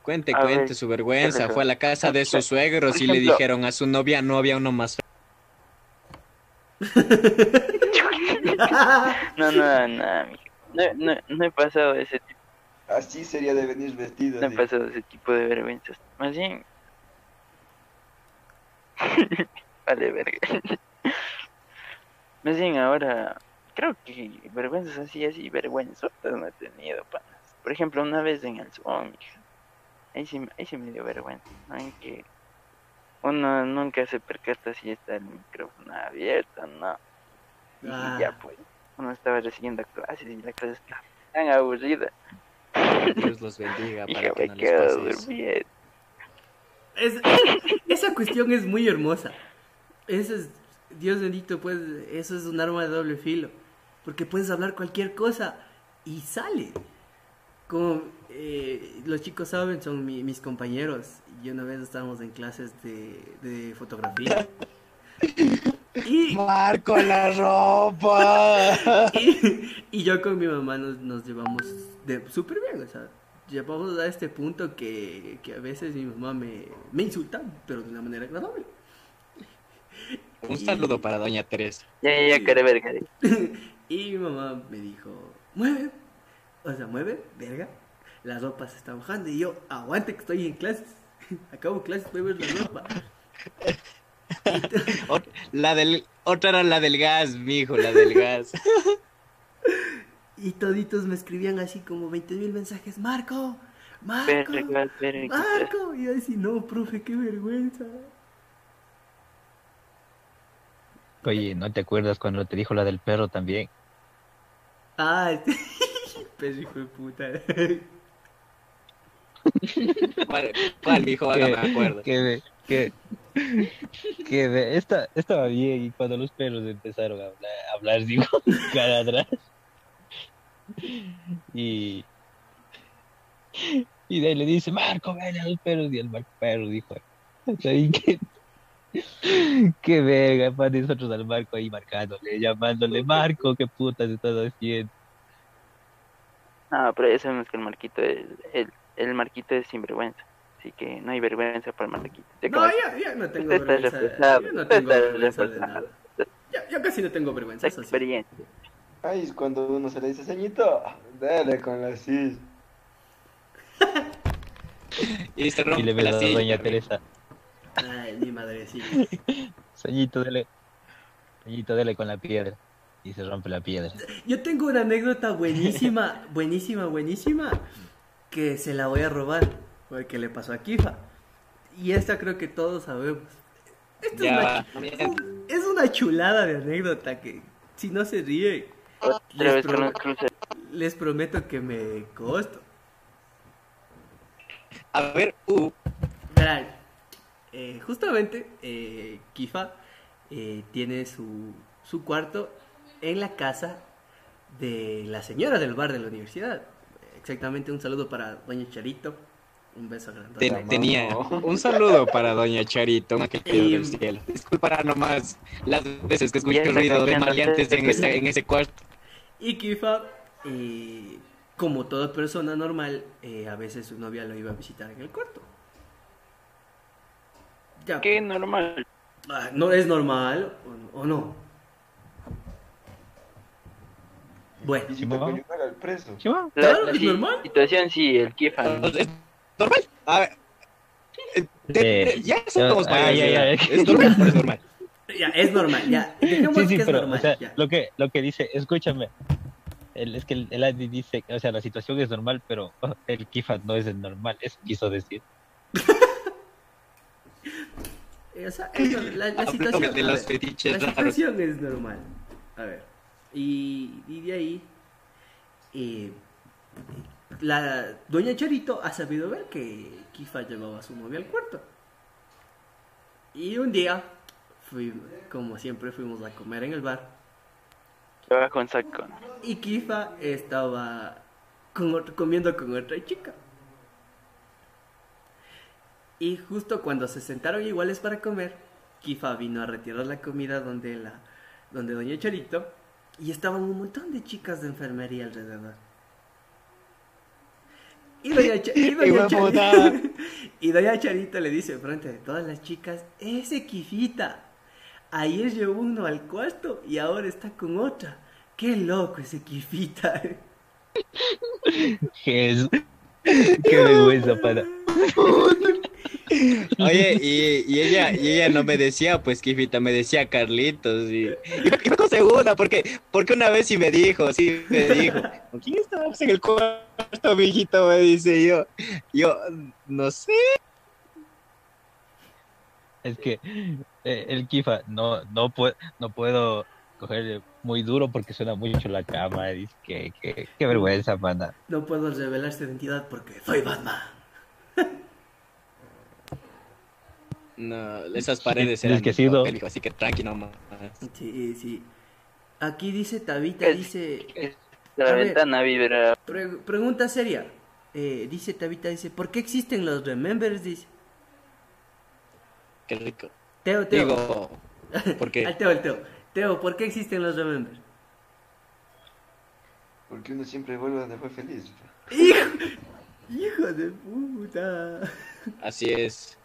Cuente, A cuente ver, su vergüenza. ¿qué Fue a la casa de sus suegros y le dijeron a su novia, no había uno más. No, no, no, mijo. no, no, no he pasado ese tipo, Así sería de venir vestido. no he pasado ese tipo de vergüenzas. Más bien. vale, verga. Más bien ahora, creo que vergüenzas así, así, vergüenzotas no he tenido, panas. Por ejemplo, una vez en el Zoom, mija. Ahí sí, ahí sí me dio vergüenza, ¿no? En que uno nunca se percata si está el micrófono abierto, ¿no? Y Ah. ya pues, uno estaba recibiendo clases y la clase estaba tan aburrida. Dios los bendiga para Hija, que me no les quedo pase. Es- esa cuestión es muy hermosa. Eso es, Dios bendito, pues, eso es un arma de doble filo. Porque puedes hablar cualquier cosa y sale. Como eh, los chicos saben, son mi- mis compañeros. Y una vez estábamos en clases de, de fotografía. Y, Marco la ropa. y, y yo con mi mamá nos, nos llevamos de súper bien, o sea, llevamos a este punto que, que a veces mi mamá me, me insulta, pero de una manera agradable. Un saludo para doña Teresa. Ya, ya, ya, verga. Y mi mamá me dijo, mueve, o sea, mueve, verga, la ropa se está bajando. Y yo, aguante que estoy en clases, acabo clases, voy a ver la ropa. La del, otra era la del gas, mijo, la del gas. Y toditos me escribían así como 20 mil mensajes, Marco, Marco, Verga. Marco. Y yo decía, no, profe, qué vergüenza. Oye, ¿no te acuerdas cuando te dijo la del perro también? Ah, pues hijo de puta. ¿Cuál, cuál, mijo? Ahora me acuerdo. que, de- que, esta, estaba bien y cuando los perros empezaron a hablar, digo, cara atrás. Y, y de ahí le dice, Marco, ven a los perros. Y el Marco perro dijo, "Ahí que, qué verga, para nosotros al Marco ahí marcándole, llamándole, Marco, qué putas estás haciendo. No, pero ya sabemos que el Marquito es, el, el Marquito es sinvergüenza. Así que no hay vergüenza para el Marquito. Ya No, ya, ya no tengo Usted vergüenza. reforzado, Yo no tengo vergüenza de nada. Ya, yo casi no tengo vergüenza, sí. experiencia. Ay, es cuando uno se le dice, ceñito, dale con la cis. Y se Y rompe le ve la a silla, doña. Teresa, Ay, mi madre, sí. Sañito, dele, Sañito, dele con la piedra. Y se rompe la piedra. Yo tengo una anécdota buenísima, buenísima, buenísima, que se la voy a robar, porque le pasó a Kifa. Y esta creo que todos sabemos. Ya, es, una, es una chulada de anécdota que si no se ríe, pro- les prometo que me costo. A ver, uh, Verán, eh, justamente eh, Kifa eh, tiene su, su cuarto en la casa de la señora del bar de la universidad. Exactamente, un saludo para Doña Charito. Un beso grande. tenía no. un saludo para doña Charito, que Y- del cielo. Disculpará nomás las veces que escuché esa ruido de no maleantes en ese, en ese cuarto. Y Kifa, eh, como toda persona normal, eh, a veces su novia lo iba a visitar en el cuarto. Ya, Qué normal. ah, no es normal o, o no. Bueno, Y si el preso. ¿Qué va? La, Claro, la es normal. situación sí, el Kifa. ¿Es normal? A ver, te- Sí. ya somos Ah, mayores ya, de ya, ya. ¿Es normal es normal? ya, es normal, ya. Sí, sí, que es pero, normal. o sea, ya. lo que, lo que dice, escúchame, el, es que el, el Andy dice, o sea, la situación es normal, pero el Kifa no es el normal, eso quiso decir. O sea, es no- la, situación, de a los ver, fetiches la situación es normal. A ver, y, y de ahí, eh, la doña Charito ha sabido ver que Kifa llevaba a su novia al cuarto. Y un día, fui, como siempre, fuimos a comer en el bar. Con saco. Y Kifa estaba con otro- comiendo con otra chica. Y justo cuando se sentaron iguales para comer, Kifa vino a retirar la comida donde la donde Doña Charito y estaban un montón de chicas de enfermería alrededor. Y Doña, Cha- y Doña Doña Charito le dice frente de todas las chicas, ese Kifita, ayer llevó uno al cuarto y ahora está con otra. Qué loco ese Kifita. Qué vergüenza para. Oye, y, y ella y ella no me decía, pues, Kifita, me decía Carlitos. Y, y segunda, porque, porque una vez sí me dijo, sí me dijo, ¿con quién estábamos en el cuarto, mijito? Me dice yo. Yo, no sé. Es que eh, el Kifa no, no, puedo, no puedo coger muy duro porque suena mucho la cama. Dice que, que, qué vergüenza, pana. No puedo revelar su identidad porque soy Batman. No, esas paredes eran papel, hijo, así que tranqui nomás. Sí, sí. Aquí dice Tabita, Es- dice... Es- La A ver. ventana vibra. pre- pregunta seria. Eh, dice Tabita, dice, ¿por qué existen los Remembers? Dice. Qué rico. Teo, Teo. Digo, porque Al Teo, al Teo. Teo, ¿por qué existen los Remembers? Porque uno siempre vuelve donde fue feliz. ¡Hijo! ¡Hijo de puta! así es.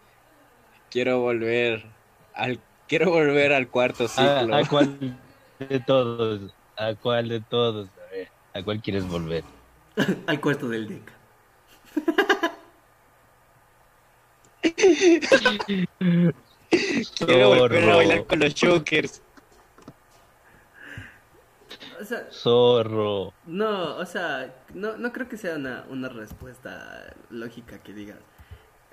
Quiero volver al quiero volver al cuarto ¿A, ciclo. a cuál de todos? ¿A cuál de todos? A ver, ¿a cuál quieres volver? Al cuarto del DECA. Quiero volver a bailar con los chokers. O sea, Zorro. no, o sea, no, no creo que sea una, una respuesta lógica que digas.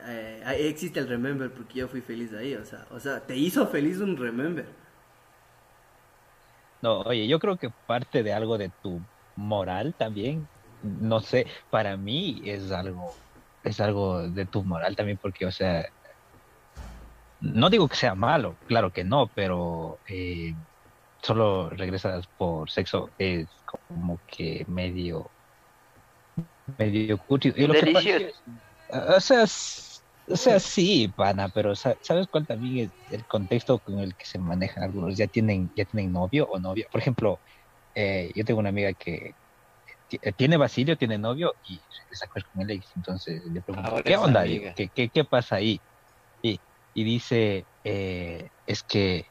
eh, existe el Remember porque yo fui feliz ahí, o sea, o sea, te hizo feliz un Remember. No, oye, yo creo que parte de algo de tu moral también, no sé, para mí es algo, es algo de tu moral también, porque, o sea, no digo que sea malo, claro que no, pero eh, solo regresas por sexo es como que medio, medio cuchi. Y lo que pasa- Delicioso. o sea, o sea, sí, pana, pero sa- ¿sabes cuál también es el contexto con el que se manejan algunos? Ya tienen, ya tienen novio o novia. Por ejemplo, eh, yo tengo una amiga que eh, tiene Basilio, tiene novio y regresa con el ex. Entonces le pregunto, Ahora ¿qué onda? amiga. Digo, ¿Qué, qué, qué pasa ahí? Y, y dice, eh, es que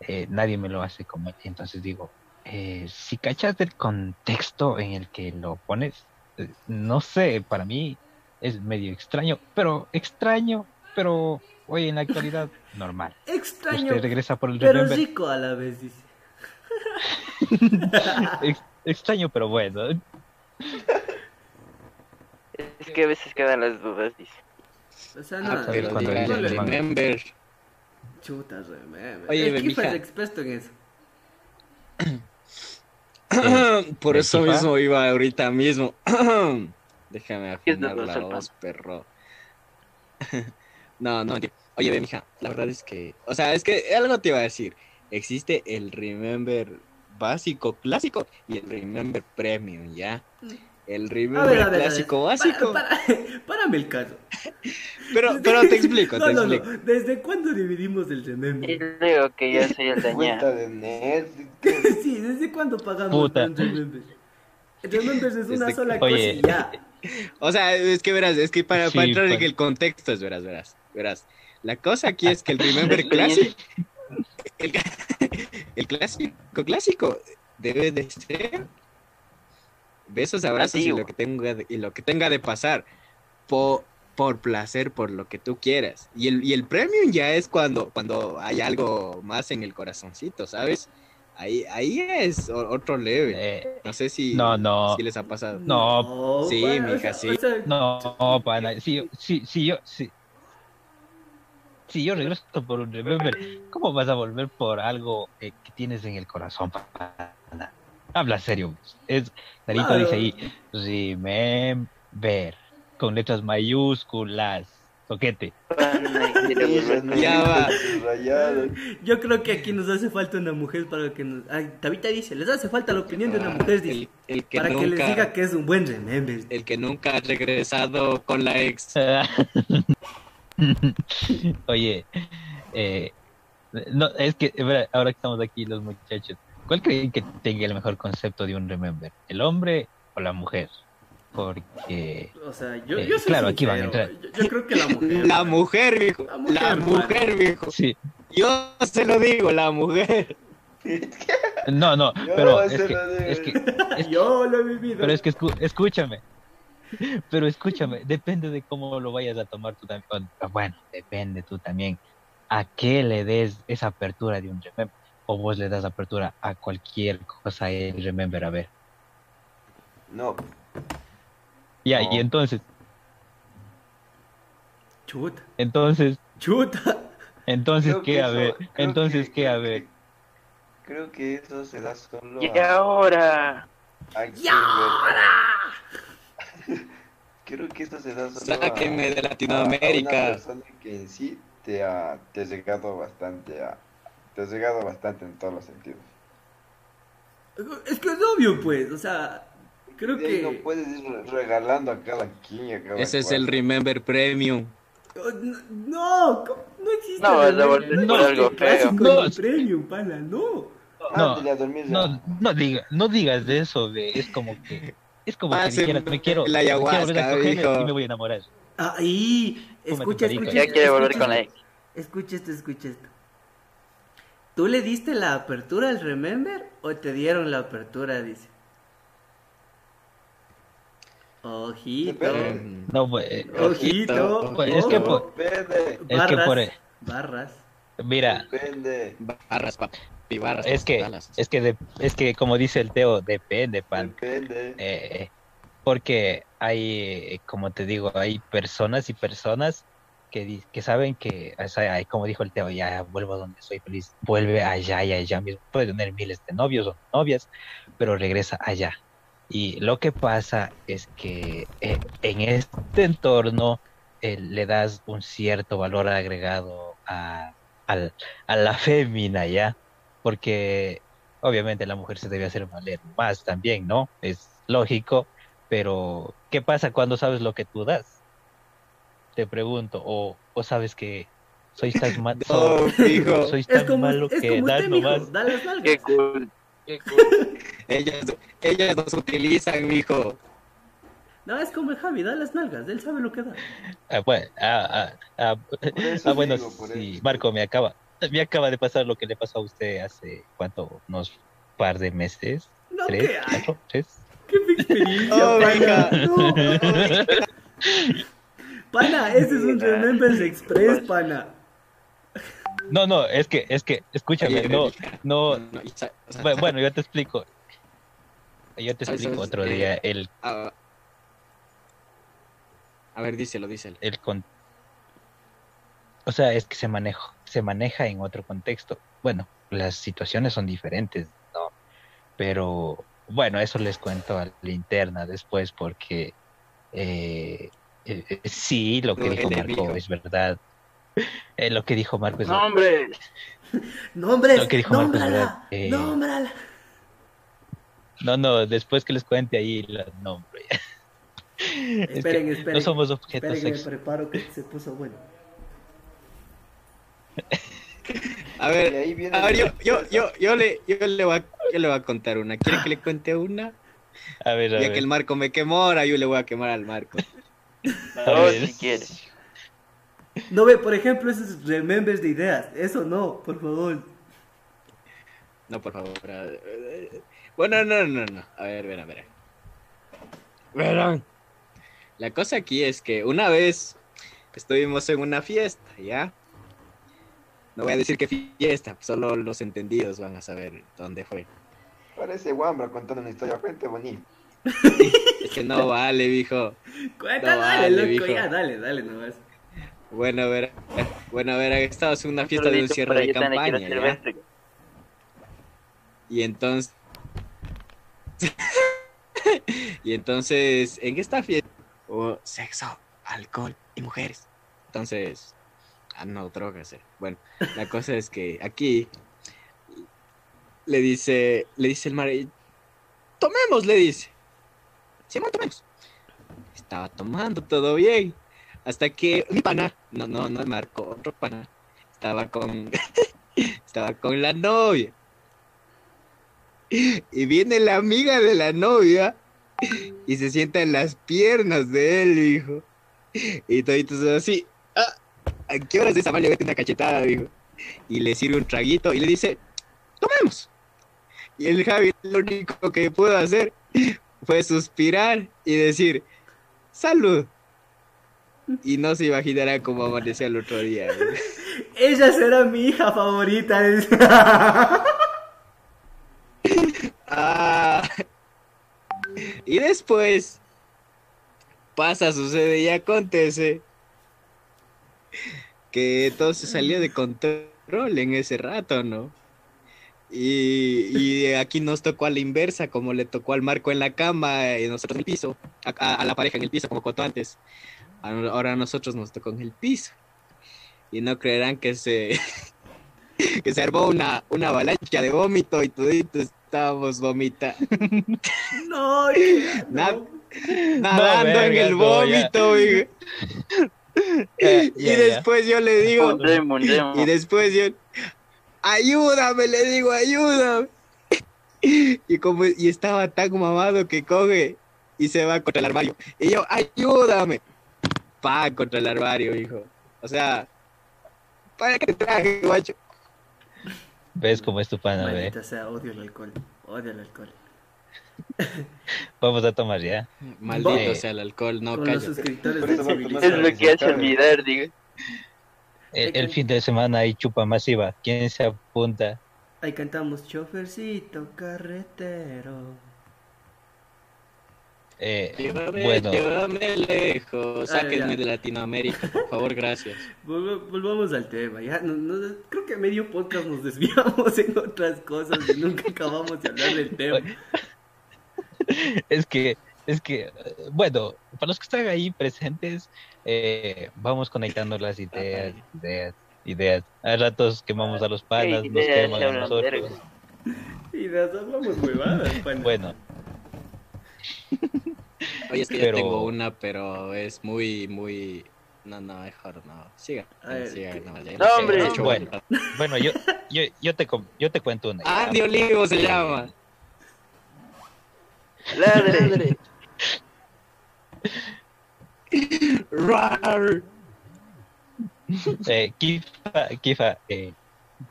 eh, nadie me lo hace como entonces digo, eh, si cachas el contexto en el que lo pones, eh, no sé, para mí es medio extraño, pero extraño, pero hoy en la actualidad normal. Extraño, Usted regresa por el pero Remember. rico a la vez, dice. Ex- extraño, pero bueno. Es que a veces quedan las dudas, dice. O sea, Ah, no, ¿sabes pero cuando el el chuta, remember. Oye, el Kifa es experto en eso. Por ¿el eso FIFA? mismo iba ahorita mismo. Déjame ¿Qué es de afinar la voz, perro. no, no, tío. Oye, ve, mija, la verdad es que, o sea, es que algo te iba a decir. Existe el Remember básico, clásico y el Remember Premium, ¿ya? El A Remember ver, ver, clásico Para- básico. para- párame el caso. Pero, pero te explico, no, te no, explico. no. ¿Desde cuándo dividimos el Y remember? luego que yo soy el dañado. de sí, ¿desde cuándo pagamos Puta. un remember? El remember es una sola que- cosa Oye. y ya. O sea, es que verás, es que para, Sí, para entrar en pues. el contexto, es verás, verás, verás. La cosa aquí es que el Remember clásico, el, el clásico, clásico, debe de ser besos, abrazos y lo que tenga de, y lo que tenga de pasar por, por placer, por lo que tú quieras. Y el, y el premium ya es cuando, cuando hay algo más en el corazoncito, ¿sabes? Ahí, ahí es otro level. Eh, No sé si, No, no. si les ha pasado. No, sí, bueno, o mija, sea, sí. o sea, no, pana. Si, si, si yo, si, si yo regreso por un remember, ¿cómo vas a volver por algo eh, que tienes en el corazón, pana? Habla serio. Es, Narito Claro. dice ahí, remember, con letras mayúsculas, toquete. Ya va. Rayado. Yo creo que aquí nos hace falta una mujer para que nos... Ay, Tabita dice, les hace falta la opinión de una mujer, dice, El, el que para que les diga que es un buen remember. el que nunca ha regresado con la ex. Oye, eh, no, es que ahora que estamos aquí los muchachos, ¿cuál creen que tenga el mejor concepto de un remember? ¿El hombre o la mujer? Porque O sea, yo, Eh, yo soy claro, aquí van a entrar. Yo, yo creo que la mujer. La mujer, viejo. La mujer, La mujer, viejo. sí, Yo se lo digo, la mujer. no, no, Yo pero es se que, es Yo lo he vivido. pero es que escu- escúchame, pero escúchame, depende de cómo lo vayas a tomar tú también. o- Bueno, depende tú también a qué le des esa apertura de un remember, o vos le das apertura a cualquier cosa en remember, a ver. No, Ya, No. y entonces, Chuta, entonces, chuta. entonces, Creo ¿qué? que A eso- ver, creo entonces, que- ¿qué? A ver. Creo que eso se da solo Y a, ahora, a ¡Y ver- Creo que esto se da solo a- Sáquenme de a- a Latinoamérica. una persona que en sí te ha, te ha llegado bastante a, te ha llegado bastante en todos los sentidos. Es que es obvio, pues. O sea, creo De ahí no que. puedes ir re- regalando a cada quien a cada Ese es cual. el Remember Premium. Oh, No, no existe. No, el remember. No algo el feo. No. premium, pana, no. No, Ándale a dormir. No, no, diga, no digas de eso, ve, es como que, es como que Páseme dijeras, me quiero, la me quiero volver a ayahuasca, coger mijo. y me voy a enamorar. Ahí, escucha, escucha. ya quiere volver escucha con la ex. Escucha esto, escucha esto. ¿Tú le diste la apertura al remember o te dieron la apertura? Dice. Ojito. No, pues, eh, Ojito. Pues, es que por- Depende, es que barras, por, eh, barras. mira, depende. Barras, papi, barras. es que, balas. es que, de- es que como dice el Teo, depende, pan, Depende. eh, porque hay, como te digo, hay personas y personas que, que saben que, o sea, como dijo el Teo, ya vuelvo a donde soy feliz, vuelve allá y allá mismo, puede tener miles de novios o novias, pero regresa allá. Y lo que pasa es que eh, en este entorno eh, le das un cierto valor agregado a, la fémina, ¿ya? Porque obviamente la mujer se debe hacer valer más también, ¿no? Es lógico, pero ¿qué pasa cuando sabes lo que tú das? Te pregunto, o, o sabes que sois tan, No, como, malo es que como das usted, mijo. nomás. Da las nalgas. Qué cool. Ellas, ellas nos utilizan, mijo. No, es como el Javi, da las nalgas, él sabe lo que da. Ah, bueno, ah, ah, ah, ah, bueno, digo, sí, eso. Marco, me acaba, me acaba de pasar lo que le pasó a usted hace, ¿cuánto? Unos par de meses. No, ¿Tres? ¿qué hay? ¿Cuatro? ¿Tres? ¡Qué experiencia, Oh, venga. No. Pana, ese es un Remembers Express, pana. No, no, es que, es que, escúchame, Oye, no, no, bueno, yo te explico. Yo te ¿Sabes, explico sabes? otro Eh, día el, ah, a ver, díselo, díselo. el con... O sea, es que se maneja, se maneja en otro contexto. Bueno, las situaciones son diferentes, ¿no? Pero bueno, eso les cuento a la interna después porque eh, eh, sí, lo que dijo Marco es verdad. Eh, lo que dijo Marco es No, hombre. ¡Nombres! Lo eh. ¡Nómbrala! No, no, después que les cuente ahí los nombres. Es Esperen, que esperen. no somos objetos Esperen que me sexuales. preparo que se puso bueno. A ver, ahí viene a ver, yo, yo, yo, yo, le, yo, le voy a, yo le voy a contar una. ¿Quieren que le cuente una? A ver, a Ya ver. que el Marco me quemó, ahora yo le voy a quemar al Marco. A No, ver. si quieres. No ve, por ejemplo, esos Remembers de ideas. Eso no, por favor. No, por favor. Bueno, no, no, no. A ver, verán, verán. Verán. La cosa aquí es que una vez estuvimos en una fiesta, ¿ya? No voy a decir qué fiesta, solo los entendidos van a saber dónde fue. Parece Wambra contando una historia, cuente bonito. Es que no vale, viejo. Cuenta, No dale, vale, loco, mijo. ya, dale, dale nomás. Bueno, a ver, bueno, a ver, estábamos en una fiesta de un cierre de campaña, ¿ya? Y entonces. y entonces, en esta fiesta hubo sexo, alcohol y mujeres. Entonces, ah, no, drogas. eh. Bueno, la cosa es que aquí le dice, le dice el marido, tomemos, le dice. Simón, tomemos. Estaba tomando todo bien. Hasta que mi pana, no, no, no Marco, otro pana, estaba con, estaba con la novia. Y viene la amiga de la novia y se sienta en las piernas de él, hijo. Y toditos así, ah, ¿a qué horas de esa le mete una cachetada, dijo? Y le sirve un traguito y le dice, tomemos. Y el Javi lo único que pudo hacer fue suspirar y decir, salud. Y no se imaginará cómo amaneció el otro día. Ella será mi hija favorita. Ah. Y después pasa, sucede y acontece que todo se salió de control en ese rato, ¿no? Y, y aquí nos tocó a la inversa, como le tocó al Marco en la cama y nosotros en el piso, a, a- a la pareja en el piso, como contó antes. Ahora a nosotros nos tocó en el piso. Y no creerán que se, que se armó una, una avalancha de vómito y toditos estábamos vomitando. no, Na- no. nadando en el vómito, y después yo le digo, y después yo, ayúdame, le digo, ayúdame. Y como y estaba tan mamado que coge y se va contra el armario. Y yo, ayúdame. Pa, contra el armario, hijo. O sea, ¿para qué te traje, guacho? ¿Ves cómo es tu pana, ve? Maldita sea, odio el alcohol. Odio el alcohol. Vamos a tomar ya. Maldito Eh, sea el alcohol, no tomar Es lo que hace olvidar, digo. El, el fin de semana hay chupa masiva. ¿Quién se apunta? Ahí cantamos chofercito carretero. Eh, Llévame, bueno, llévame lejos, Ah, sáquenme de Latinoamérica, por favor, gracias. Volv- Volvamos al tema. Ya, no- no- creo que medio podcast nos desviamos en otras cosas y nunca acabamos de hablar del tema. es que, es que, bueno, para los que están ahí presentes, eh, vamos conectando las ideas, ideas, ideas. A ratos quemamos a los panas, nos ideas queman a nosotros. nos hablamos huevadas, pana. Bueno, Oye, es que Pero- yo tengo una, pero es muy, muy... No, no, mejor no. Siga, siga, no, ya- No, hombre. he Bueno. bueno, yo, yo, yo te, yo te cuento una. Andy Olivo se llama. Ladre. Rar. Eh, Kifa, Kifa, eh,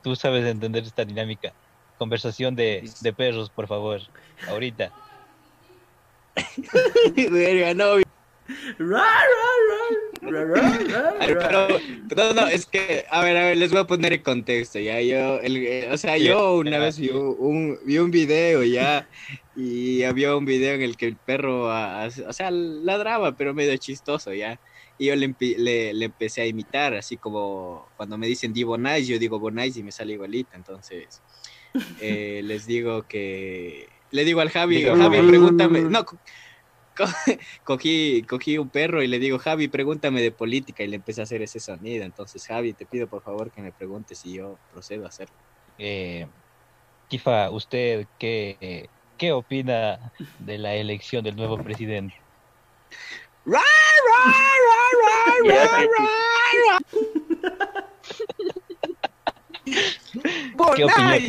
tú sabes entender esta dinámica. Conversación de, de perros, por favor. Ahorita. Verga, no, Ra, ra, ra, ra, ra, Ay, ra. pero, no, no, es que, a ver, a ver, les voy a poner en contexto, ya, yo, el, eh, o sea, yo una vez vi un, vi un video, ya, y había un video en el que el perro, ah, ah, o sea, ladraba, pero medio chistoso, ya, y yo le, le empecé a imitar, así como cuando me dicen di Bonais, yo digo Bonais y me sale igualita, entonces, eh, les digo que, le digo al Javi, Javi, pregúntame, no, co- co- cogí, cogí un perro y le digo, Javi, pregúntame de política y le empecé a hacer ese sonido. Entonces, Javi, te pido por favor que me preguntes y yo procedo a hacerlo. Eh, Kifa, ¿usted qué, qué opina de la elección del nuevo presidente? ¡Ra, ra, ra, ra, Ya ra, que ra! ¿Qué opinión?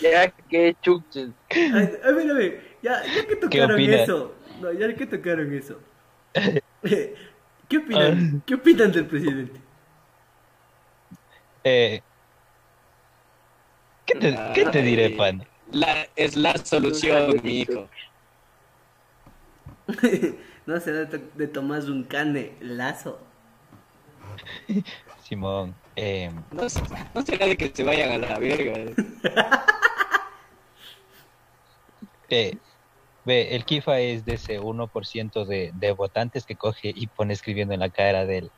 Ya que chuches. A ver, a ver, ya, ya que tocaron eso, no, ya que tocaron eso, ¿qué opinan? ¿Qué opinan del presidente? Eh, ¿qué, te, qué te diré, pan? La, es la solución, mi hijo. no se de, de Tomás un cane lazo. Simón, eh, No, no será de que se vayan a la verga. ve, el Kifa es de ese 1% de, de votantes que coge y pone escribiendo en la cara del,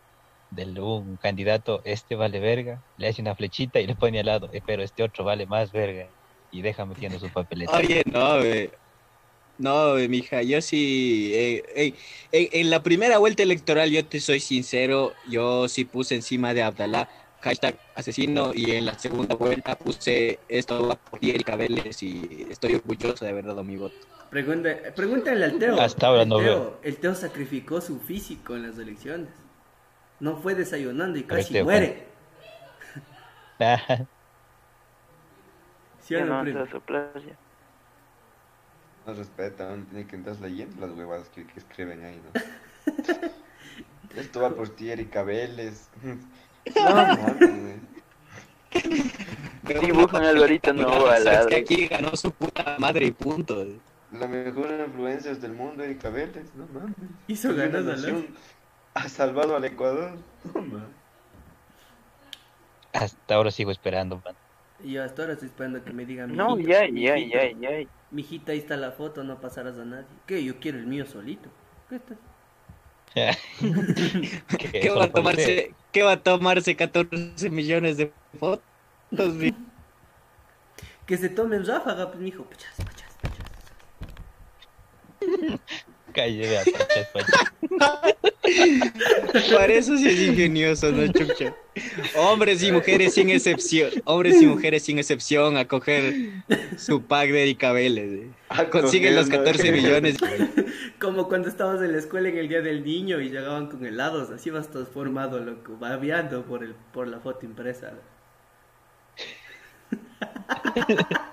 del un candidato, este vale verga, le hace una flechita y le pone al lado, "Eh, pero este otro vale más verga, y deja metiendo su papeleta. Oye, no, ve. No, mija, yo sí. eh, eh, en, en la primera vuelta electoral, yo te soy sincero, yo sí puse encima de Abdalá hashtag asesino y en la segunda vuelta puse esto va por Erika Vélez y estoy orgulloso de haber dado mi voto. Pregunta, pregúntale al Teo. Hasta ahora el no Teo, veo. El Teo sacrificó su físico en las elecciones. No fue desayunando y el casi Teo, muere. ¿Sí o no, no primo? No respeta, no tiene que entrar leyendo las huevadas que, que escriben ahí, ¿no? Esto va por ti, Erika Vélez. No, mames, güey. Dibujan Alvarito No, no es que aquí ganó su puta madre y punto. La mejor influencia del mundo, Erika Vélez, no mames. Hizo Una ganas a nación Ha salvado al Ecuador. No mames. Hasta ahora sigo esperando, man. Y yo hasta ahora estoy esperando que me digan. No, "Mijito, ya, ya, ya, ya. Mijita, ahí está la foto, no pasarás a nadie. ¿Qué? Yo quiero el mío solito. ¿Qué está? Que ¿Qué va a tomarse, qué va a tomarse 14 millones de fotos? mi- Que se tomen ráfaga, pues, mijo. Pachas, pachas, pachas. Calle de pachas. Para eso sí es ingenioso, ¿no, Chucha? Hombres y mujeres sin excepción, hombres y mujeres sin excepción a coger su pack de Erika Vélez. eh. A Consiguen los coger, ¿no? 14 millones. Como cuando estabas en la escuela en el día del niño y llegaban con helados. Así vas transformado, loco. Babeando por, el, por la foto impresa.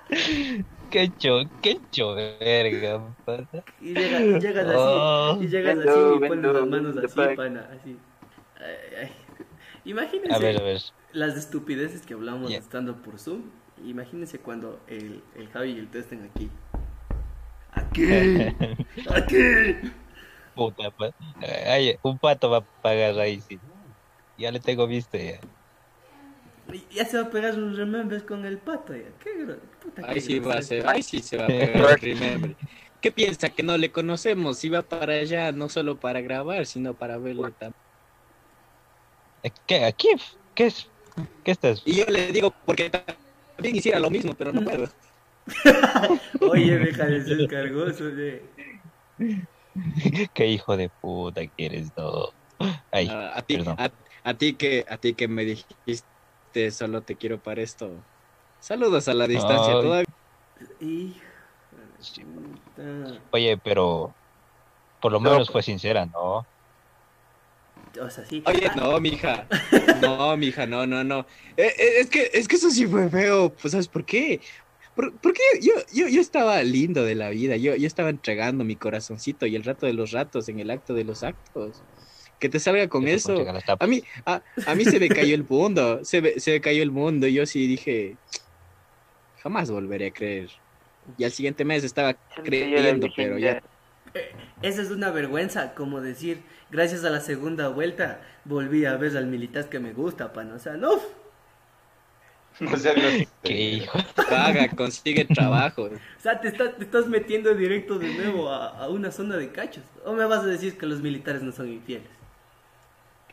Qué cho, qué cho, verga, pana. Y llega- y llegas así. Oh. Y llegas así y pones las manos así, pack. pana. Así. Ay, ay. Imagínense. A ver, a ver. las estupideces que hablamos estando por Zoom. Imagínense cuando el, el Javi y el Teo estén aquí. Aquí, aquí. Puta, pa- Ay, un pato va a pagar ahí, sí. Ya le tengo visto ya. Ya se va a pegar un remembers con el pato. Ya. ¿Qué gro- puta, qué Ahí sí va a ser, ahí sí se va a pegar el remember. ¿Qué piensa? Que no le conocemos, iba para allá no solo para grabar, sino para verlo también. Eh, ¿Qué? ¿Aquí? ¿Qué es? ¿Qué estás? Y yo le digo, porque también hiciera lo mismo, pero no puedo. Oye, deja de ser cargoso. De... ¿Qué hijo de puta que eres, no? Ay, Ah, a, ti, perdón. a, a ti que, a ti que me dijiste, solo te quiero para esto. Saludos a la distancia. Ay. Todavía Hijo de puta. Oye, pero por lo No, menos pues. fue sincera, ¿no? O sea, sí. Oye, no, mija. No, mija, no, no, no. Eh, eh, es, que, es que eso sí fue feo. Pues, ¿sabes por qué? por- porque yo, yo, yo estaba lindo de la vida, yo, yo estaba entregando mi corazoncito y el rato de los ratos en el acto de los actos. Que te salga con Eso a las tapas. A mí, a, a mí se me cayó el mundo, se me, se me cayó el mundo y yo sí dije, jamás volveré a creer. Y al siguiente mes estaba creyendo, pero ya virginidad. Esa es una vergüenza, como decir, gracias a la segunda vuelta volví a ver al militar que me gusta, pan. O sea, no. O sea, no- Qué hijo. paga, consigue trabajo. O sea, te, está- te estás metiendo directo de nuevo a, a una zona de cachos. ¿O me vas a decir que los militares no son infieles?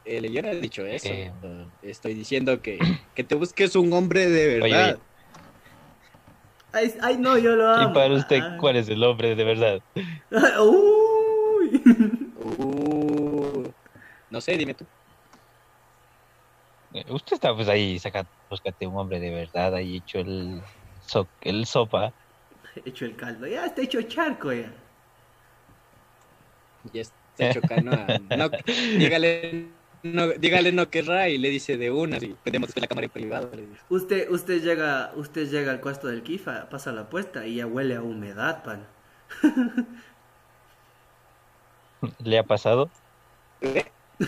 Eh, yo no he dicho eso. Eh. Estoy diciendo que, que te busques un hombre de Oye, verdad. Ay, ay, no, yo lo amo. Y para usted, Ah. ¿cuál es el hombre de verdad? Uy. Uh, no sé, dime tú. Eh, Usted está pues ahí sacando, búscate un hombre de verdad, ahí hecho el, so- el sopa. Hecho el caldo. Ya está hecho charco ya. Ya está hecho canoa. No, dígale, no, dígale no querrá y le dice de una. Y prendemos la cámara en privado. le dice. Usted, usted llega, usted llega al cuarto del Kifa, pasa la puesta y ya huele a humedad, pan. ¿Le ha pasado?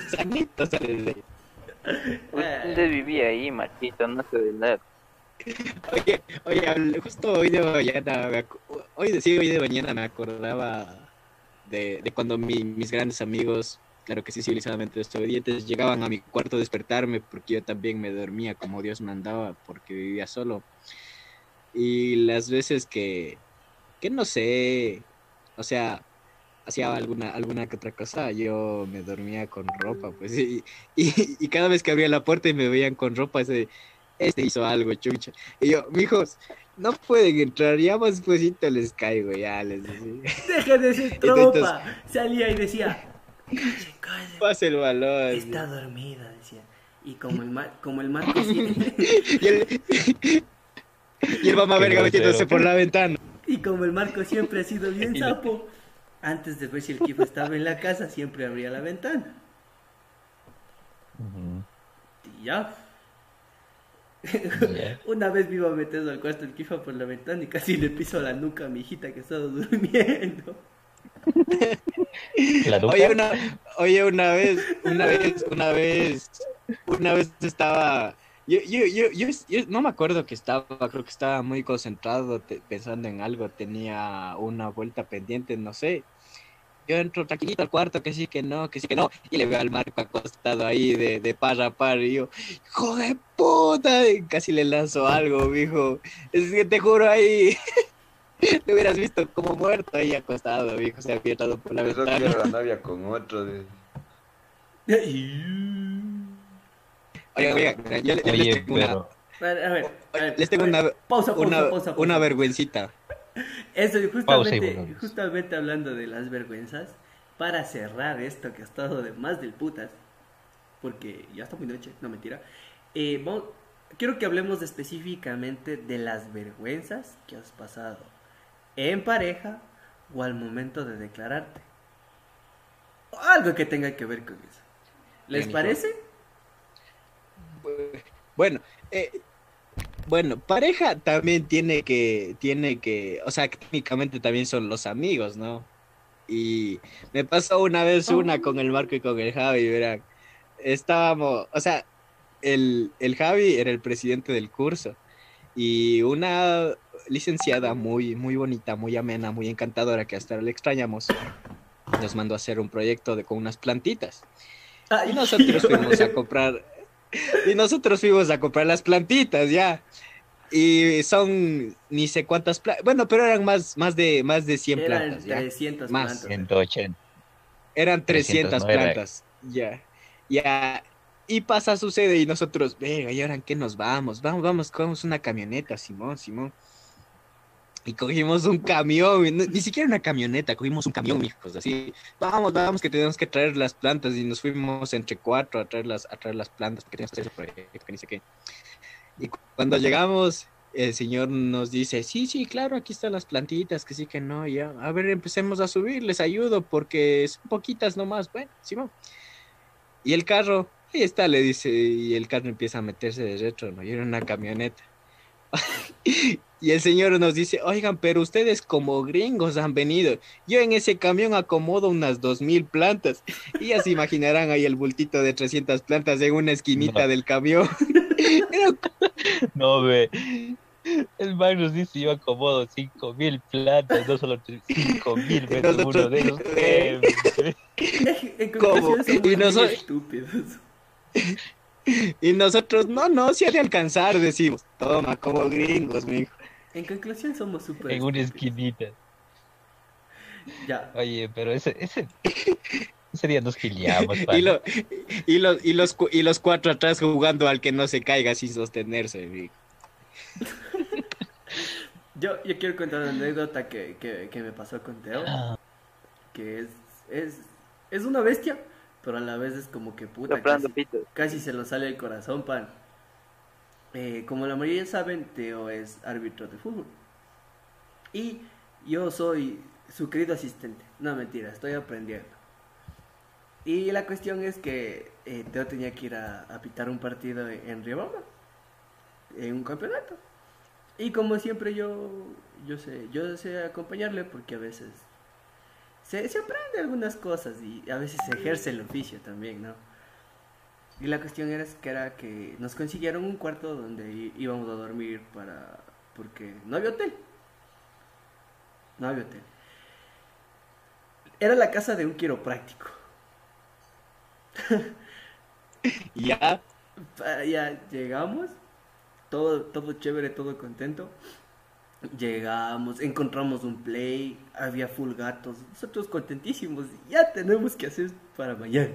Sanito sale de ahí. Usted vivía ahí, Marquito, no sé de nada. Oye, oye, justo hoy de mañana, me hoy de, sí, hoy de mañana me acordaba de, de cuando mi- mis grandes amigos, claro que sí, civilizadamente desobedientes, llegaban a mi cuarto a despertarme porque yo también me dormía como Dios mandaba porque vivía solo. Y las veces que, que no sé, o sea, hacía alguna, alguna que otra cosa, yo me dormía con ropa, pues, y, y, y cada vez que abría la puerta y me veían con ropa, ese, este hizo algo, chucha. Y yo, mijos, no pueden entrar, ya más despuesito les caigo, ya les decía. Deje de ser Entonces- tropa. Salía y decía, "Cállese, cállese, Pasa el balón. está dormida, decía. Y como el, mar, como el Marco sí- Y el, y el mamá verga metiéndose por la ventana. y como el Marco siempre ha sido bien sapo, antes de ver si el Kifa estaba en la casa, siempre abría la ventana. Ujú, Y ya. Una vez me iba a meter al cuarto del Kifa por la ventana y casi le piso la nuca a mi hijita que estaba durmiendo. ¿La duca? Oye, una, oye, una vez, una vez, una vez, una vez estaba. Yo, yo, yo, yo, yo no me acuerdo que estaba, creo que estaba muy concentrado te- pensando en algo, tenía una vuelta pendiente, no sé. Yo entro tranquilito al cuarto, que sí, que no, que sí, que no, y le veo al Marco acostado ahí de, de par a par, y yo, ¡hijo de puta! Y casi le lanzo algo, mijo. Es que te juro ahí, te hubieras visto como muerto ahí acostado, mijo, se había entrado por la que ventana. era la novia con otro. de- Oiga, oiga, yo, le- yo les Oye, tengo una, pero... A ver, a ver, a ver, les tengo una, pausa, pausa, una, pausa, pausa. una vergüencita. Eso, justamente, justamente hablando de las vergüenzas, para cerrar esto que ha estado de más del putas, porque ya está muy noche, no mentira, eh, vamos- quiero que hablemos específicamente de las vergüenzas que has pasado en pareja o al momento de declararte. Algo que tenga que ver con eso. ¿Les Bien, parece? Bueno, eh, bueno, pareja también tiene que, tiene que, o sea, técnicamente también son los amigos, ¿no? Y me pasó una vez una con el Marco y con el Javi, verán. Estábamos, o sea, el, el Javi era el presidente del curso y una licenciada muy, muy bonita, muy amena, muy encantadora, que hasta ahora le extrañamos, nos mandó a hacer un proyecto de, con unas plantitas. Y nosotros fuimos a comprar. Y nosotros fuimos a comprar las plantitas, ya. Y son ni sé cuántas plantas. Bueno, pero eran más, más de más de 100 Eran plantas, ya. 300 Más. plantas. 180. Eran 300 300, no era- plantas, ya. Ya. Y pasa, sucede, y nosotros, venga, ¿y ahora en qué nos vamos? Vamos, vamos, cogemos una camioneta, Simón, Simón. Y cogimos un camión, ni siquiera una camioneta, cogimos un camión, hijos, así. Vamos, vamos, que tenemos que traer las plantas, y nos fuimos entre cuatro a traer las, a traer las plantas, porque teníamos que hacer proyecto, que ni sé qué. Y cu- cuando llegamos, el señor nos dice, sí, sí, claro, aquí están las plantitas, que sí, que no, ya. A ver, empecemos a subir, les ayudo, porque son poquitas nomás. Bueno, Simón. Y el carro, ahí está, le dice, y el carro empieza a meterse de retro, ¿no? Y era una camioneta. Y el señor nos dice, oigan, pero ustedes como gringos han venido. Yo en ese camión acomodo unas dos mil plantas. Y ya se imaginarán ahí el bultito de 300 plantas en una esquinita No. del camión. No, ve. El man nos dice, yo acomodo 5000 plantas, no solo 5000 metros uno Nosotros- de ellos. Eh, ¿Cómo? Y nosotros- estúpidos. Y nosotros, no, no, se ha de alcanzar, decimos. Toma, como gringos, mijo. En conclusión, somos súper en una esquinita. Ya. Oye, pero ese, ese, ese día nos peleamos, Y, lo- y, los, y, los, cu- y los cuatro atrás jugando al que no se caiga sin sostenerse. Yo, yo quiero contar una anécdota que, que, que me pasó con Teo. Que es, es, es una bestia, pero a la vez es como que puta. Casi, casi se lo sale el corazón, pan. Eh, como la mayoría saben, Teo es árbitro de fútbol. Y yo soy su querido asistente. No, mentira, estoy aprendiendo. Y la cuestión es que eh, Teo tenía que ir a, pitar un partido en, en Riobamba, en un campeonato. Y como siempre yo, yo sé, yo sé acompañarle porque a veces se, se aprende algunas cosas y a veces se ejerce el oficio también, ¿no? Y la cuestión era que era que nos consiguieron un cuarto donde íbamos a dormir para porque no había hotel. No había hotel. Era la casa de un quiropráctico. Ya, ya llegamos, todo, todo chévere, todo contento. Llegamos, encontramos un play, había full gatos, nosotros contentísimos, ya tenemos que hacer para mañana.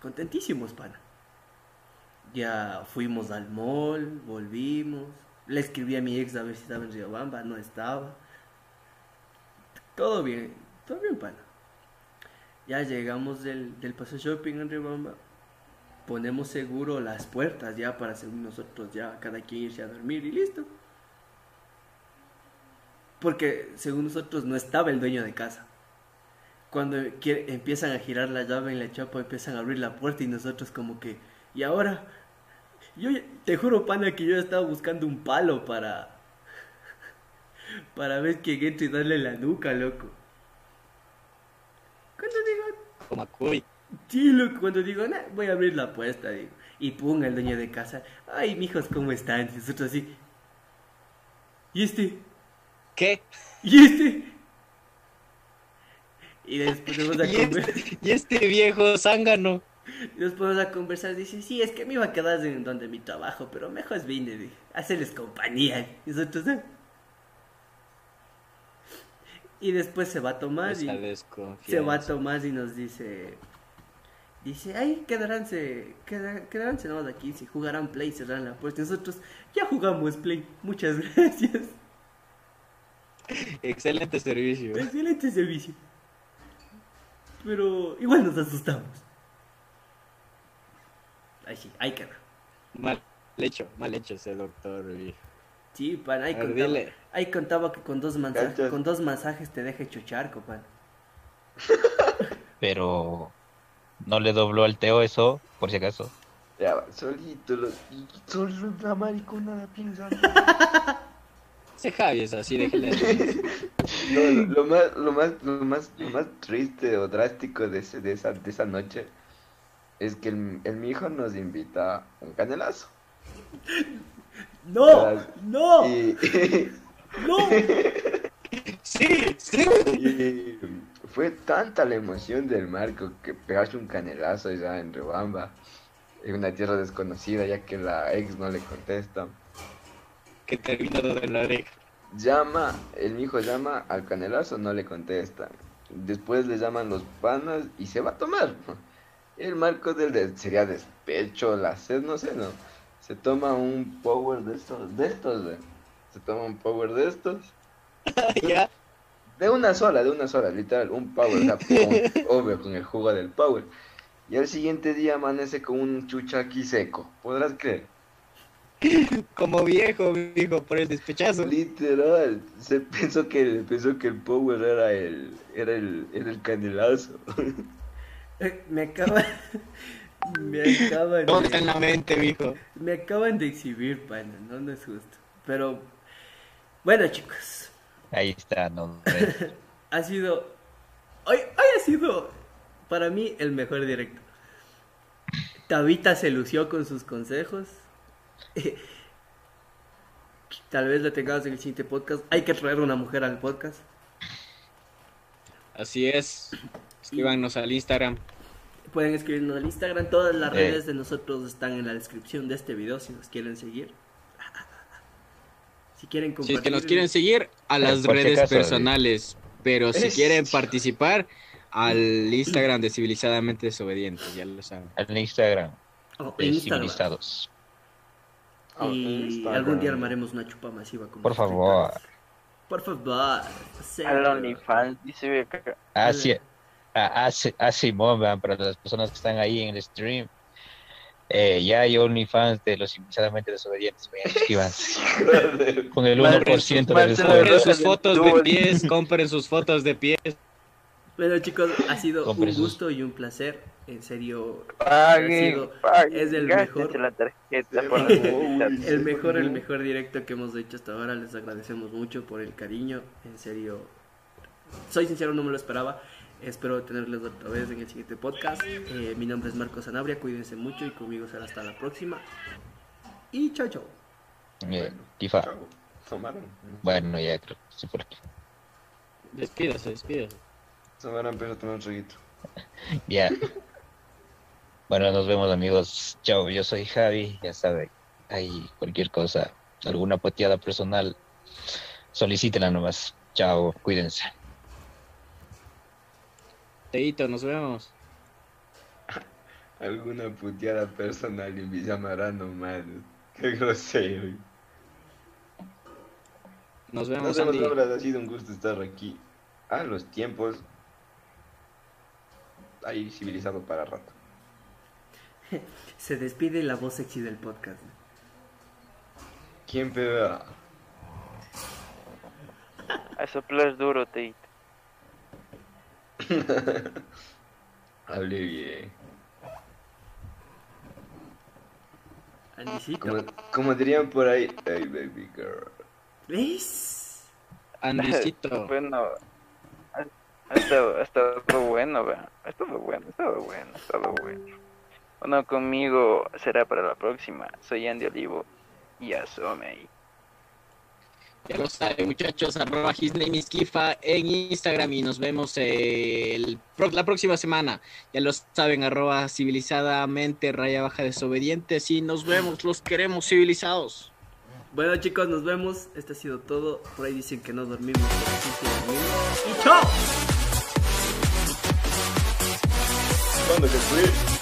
Contentísimos, pana. Ya fuimos al mall, volvimos, le escribí a mi ex a ver si estaba en Riobamba, no estaba. Todo bien, todo bien, pana. Ya llegamos del, del Paso Shopping en Riobamba, ponemos seguro las puertas ya para según nosotros ya cada quien irse a dormir y listo. Porque según nosotros no estaba el dueño de casa. Cuando empiezan a girar la llave en la chapa, empiezan a abrir la puerta y nosotros como que, y ahora, yo te juro, pana, que yo estaba buscando un palo para, para ver quién entra y darle la nuca, loco. Cuando digo, como. Sí, loco, cuando digo, "Nah, voy a abrir la puerta, digo. Y pum, el dueño de casa, ay, mijos, ¿cómo están? Y nosotros así. ¿Y este? ¿Qué? ¿Y este? Y después vamos a, ¿Y conver- este, y este viejo zángano. Y después vamos a conversar. Dice, sí, es que me iba a quedar en donde mi trabajo, pero mejor vine, hacerles compañía. Y nosotros, "Ah". Y después se va a tomar Esa y... se va a tomar y nos dice dice ay quedaránse queda- quedaránse nada más aquí si jugarán play cerrarán la puerta nosotros ya jugamos play muchas gracias Excelente servicio. excelente servicio pero igual nos asustamos ay sí ahí queda Mal hecho, mal hecho ese doctor, viejo. sí pan ahí ver, contaba, dile. ahí contaba que con dos masajes Cachas. con dos masajes te deja hecho charco pan Pero no le dobló al Teo eso, por si acaso. Ya va, solito, lo, y solo la mariconada piensa. Ese Javi es así, déjale. No, lo, lo más, lo más, lo más, lo más triste o drástico de, ese- de esa, de esa noche es que el, el mi hijo nos invita a un canelazo. no no Y, no Sí, sí. y fue tanta la emoción del Marco que pegarse un canelazo ya en Rebamba, en una tierra desconocida, ya que la ex no le contesta. Que terminó de la oreja. Llama, el hijo llama al canelazo, no le contesta. Después le llaman los panas y se va a tomar. El marco del de- sería despecho, la sed, no sé, no. Se toma un power de estos, de estos, güey. Se toma un power de estos. ya. De una sola, de una sola, literal, un power, o sea, con- obvio, con el jugo del power. Y al siguiente día amanece con un chucha aquí seco, ¿podrás creer? Como viejo, viejo, por el despechazo. Literal, se pensó que pensó que el power era el era el era el canelazo. Eh, me acaba me acaban de- está en la mente, viejo. Me acaban de exhibir, pana, no, no es justo. Pero Bueno, chicos, Ahí está, no. ha sido. Hoy, hoy ha sido para mí el mejor directo. Tabita se lució con sus consejos. Tal vez la tengamos en el siguiente podcast. Hay que traer una mujer al podcast. Así es. Escríbanos al Instagram. Pueden escribirnos al Instagram. Todas las Eh. redes de nosotros están en la descripción de este video si nos quieren seguir. Si quieren Si compartir. es que nos quieren seguir, a las si redes personales. Pero si Es- quieren participar, al Instagram de Civilizadamente Desobedientes, ya lo saben. Al Instagram Oh, de Instagram. Civilizados. Ah, Y Instagram. algún día armaremos una chupa masiva con Por favor. Por favor. Al OnlyFans, dice acá. Así, a, a, a Simón, vean, para las personas que están ahí en el stream. Eh, ya hay OnlyFans de los civilizadamente desobedientes. Vean. Con el 1% de. Compren sus fotos de pies, compren sus fotos de pies. Bueno chicos, ha sido Compre un sus- gusto y un placer. En serio, Ha Paguen, sido- paguen. es el mejor. la tarjeta por el mejor, el mejor directo que hemos hecho hasta ahora. Les agradecemos mucho por el cariño. En serio, soy sincero, no me lo esperaba. Espero tenerles otra vez en el siguiente podcast. Eh, mi nombre es Marco Sanabria. Cuídense mucho y conmigo será hasta la próxima. Y chao, chao. Eh, Tifa. Chao. Tomaron. Bueno, ya creo que sí por aquí. Despídase, despídase. Tomaron, empezó a tomar un traguito. Ya. Bueno, nos vemos amigos. Chao, yo soy Javi, ya saben. Hay cualquier cosa, alguna poteada personal, solicítela nomás. Chao, cuídense. Teito, nos vemos. Alguna puteada personal y me llamarán nomás. Qué grosero. Nos Nos vemos, vemos, Andy. Ha sido un gusto estar aquí. A los tiempos. Ahí civilizado para rato. Se despide la voz sexy del podcast. ¿Quién pega? A soplar duro, te Hable bien. Andicito. Como, como dirían por ahí, hey baby girl. ¿Ves? Andicito. Bueno, ha, ha estado, ha estado bueno, vea. Ha estado bueno, ha estado bueno, ha estado bueno. Bueno, conmigo será para la próxima. Soy Andy Olivo y asome ahí. Ya lo saben, muchachos. Arroba his name is Kifa en Instagram y nos vemos el, la próxima semana. Ya lo saben, arroba civilizadamente, raya baja desobedientes. Y nos vemos, los queremos civilizados. Bueno chicos, nos vemos. Este ha sido todo. Por ahí dicen que no dormimos. pero sí, sí dormimos. Y chao. ¿Cuándo que?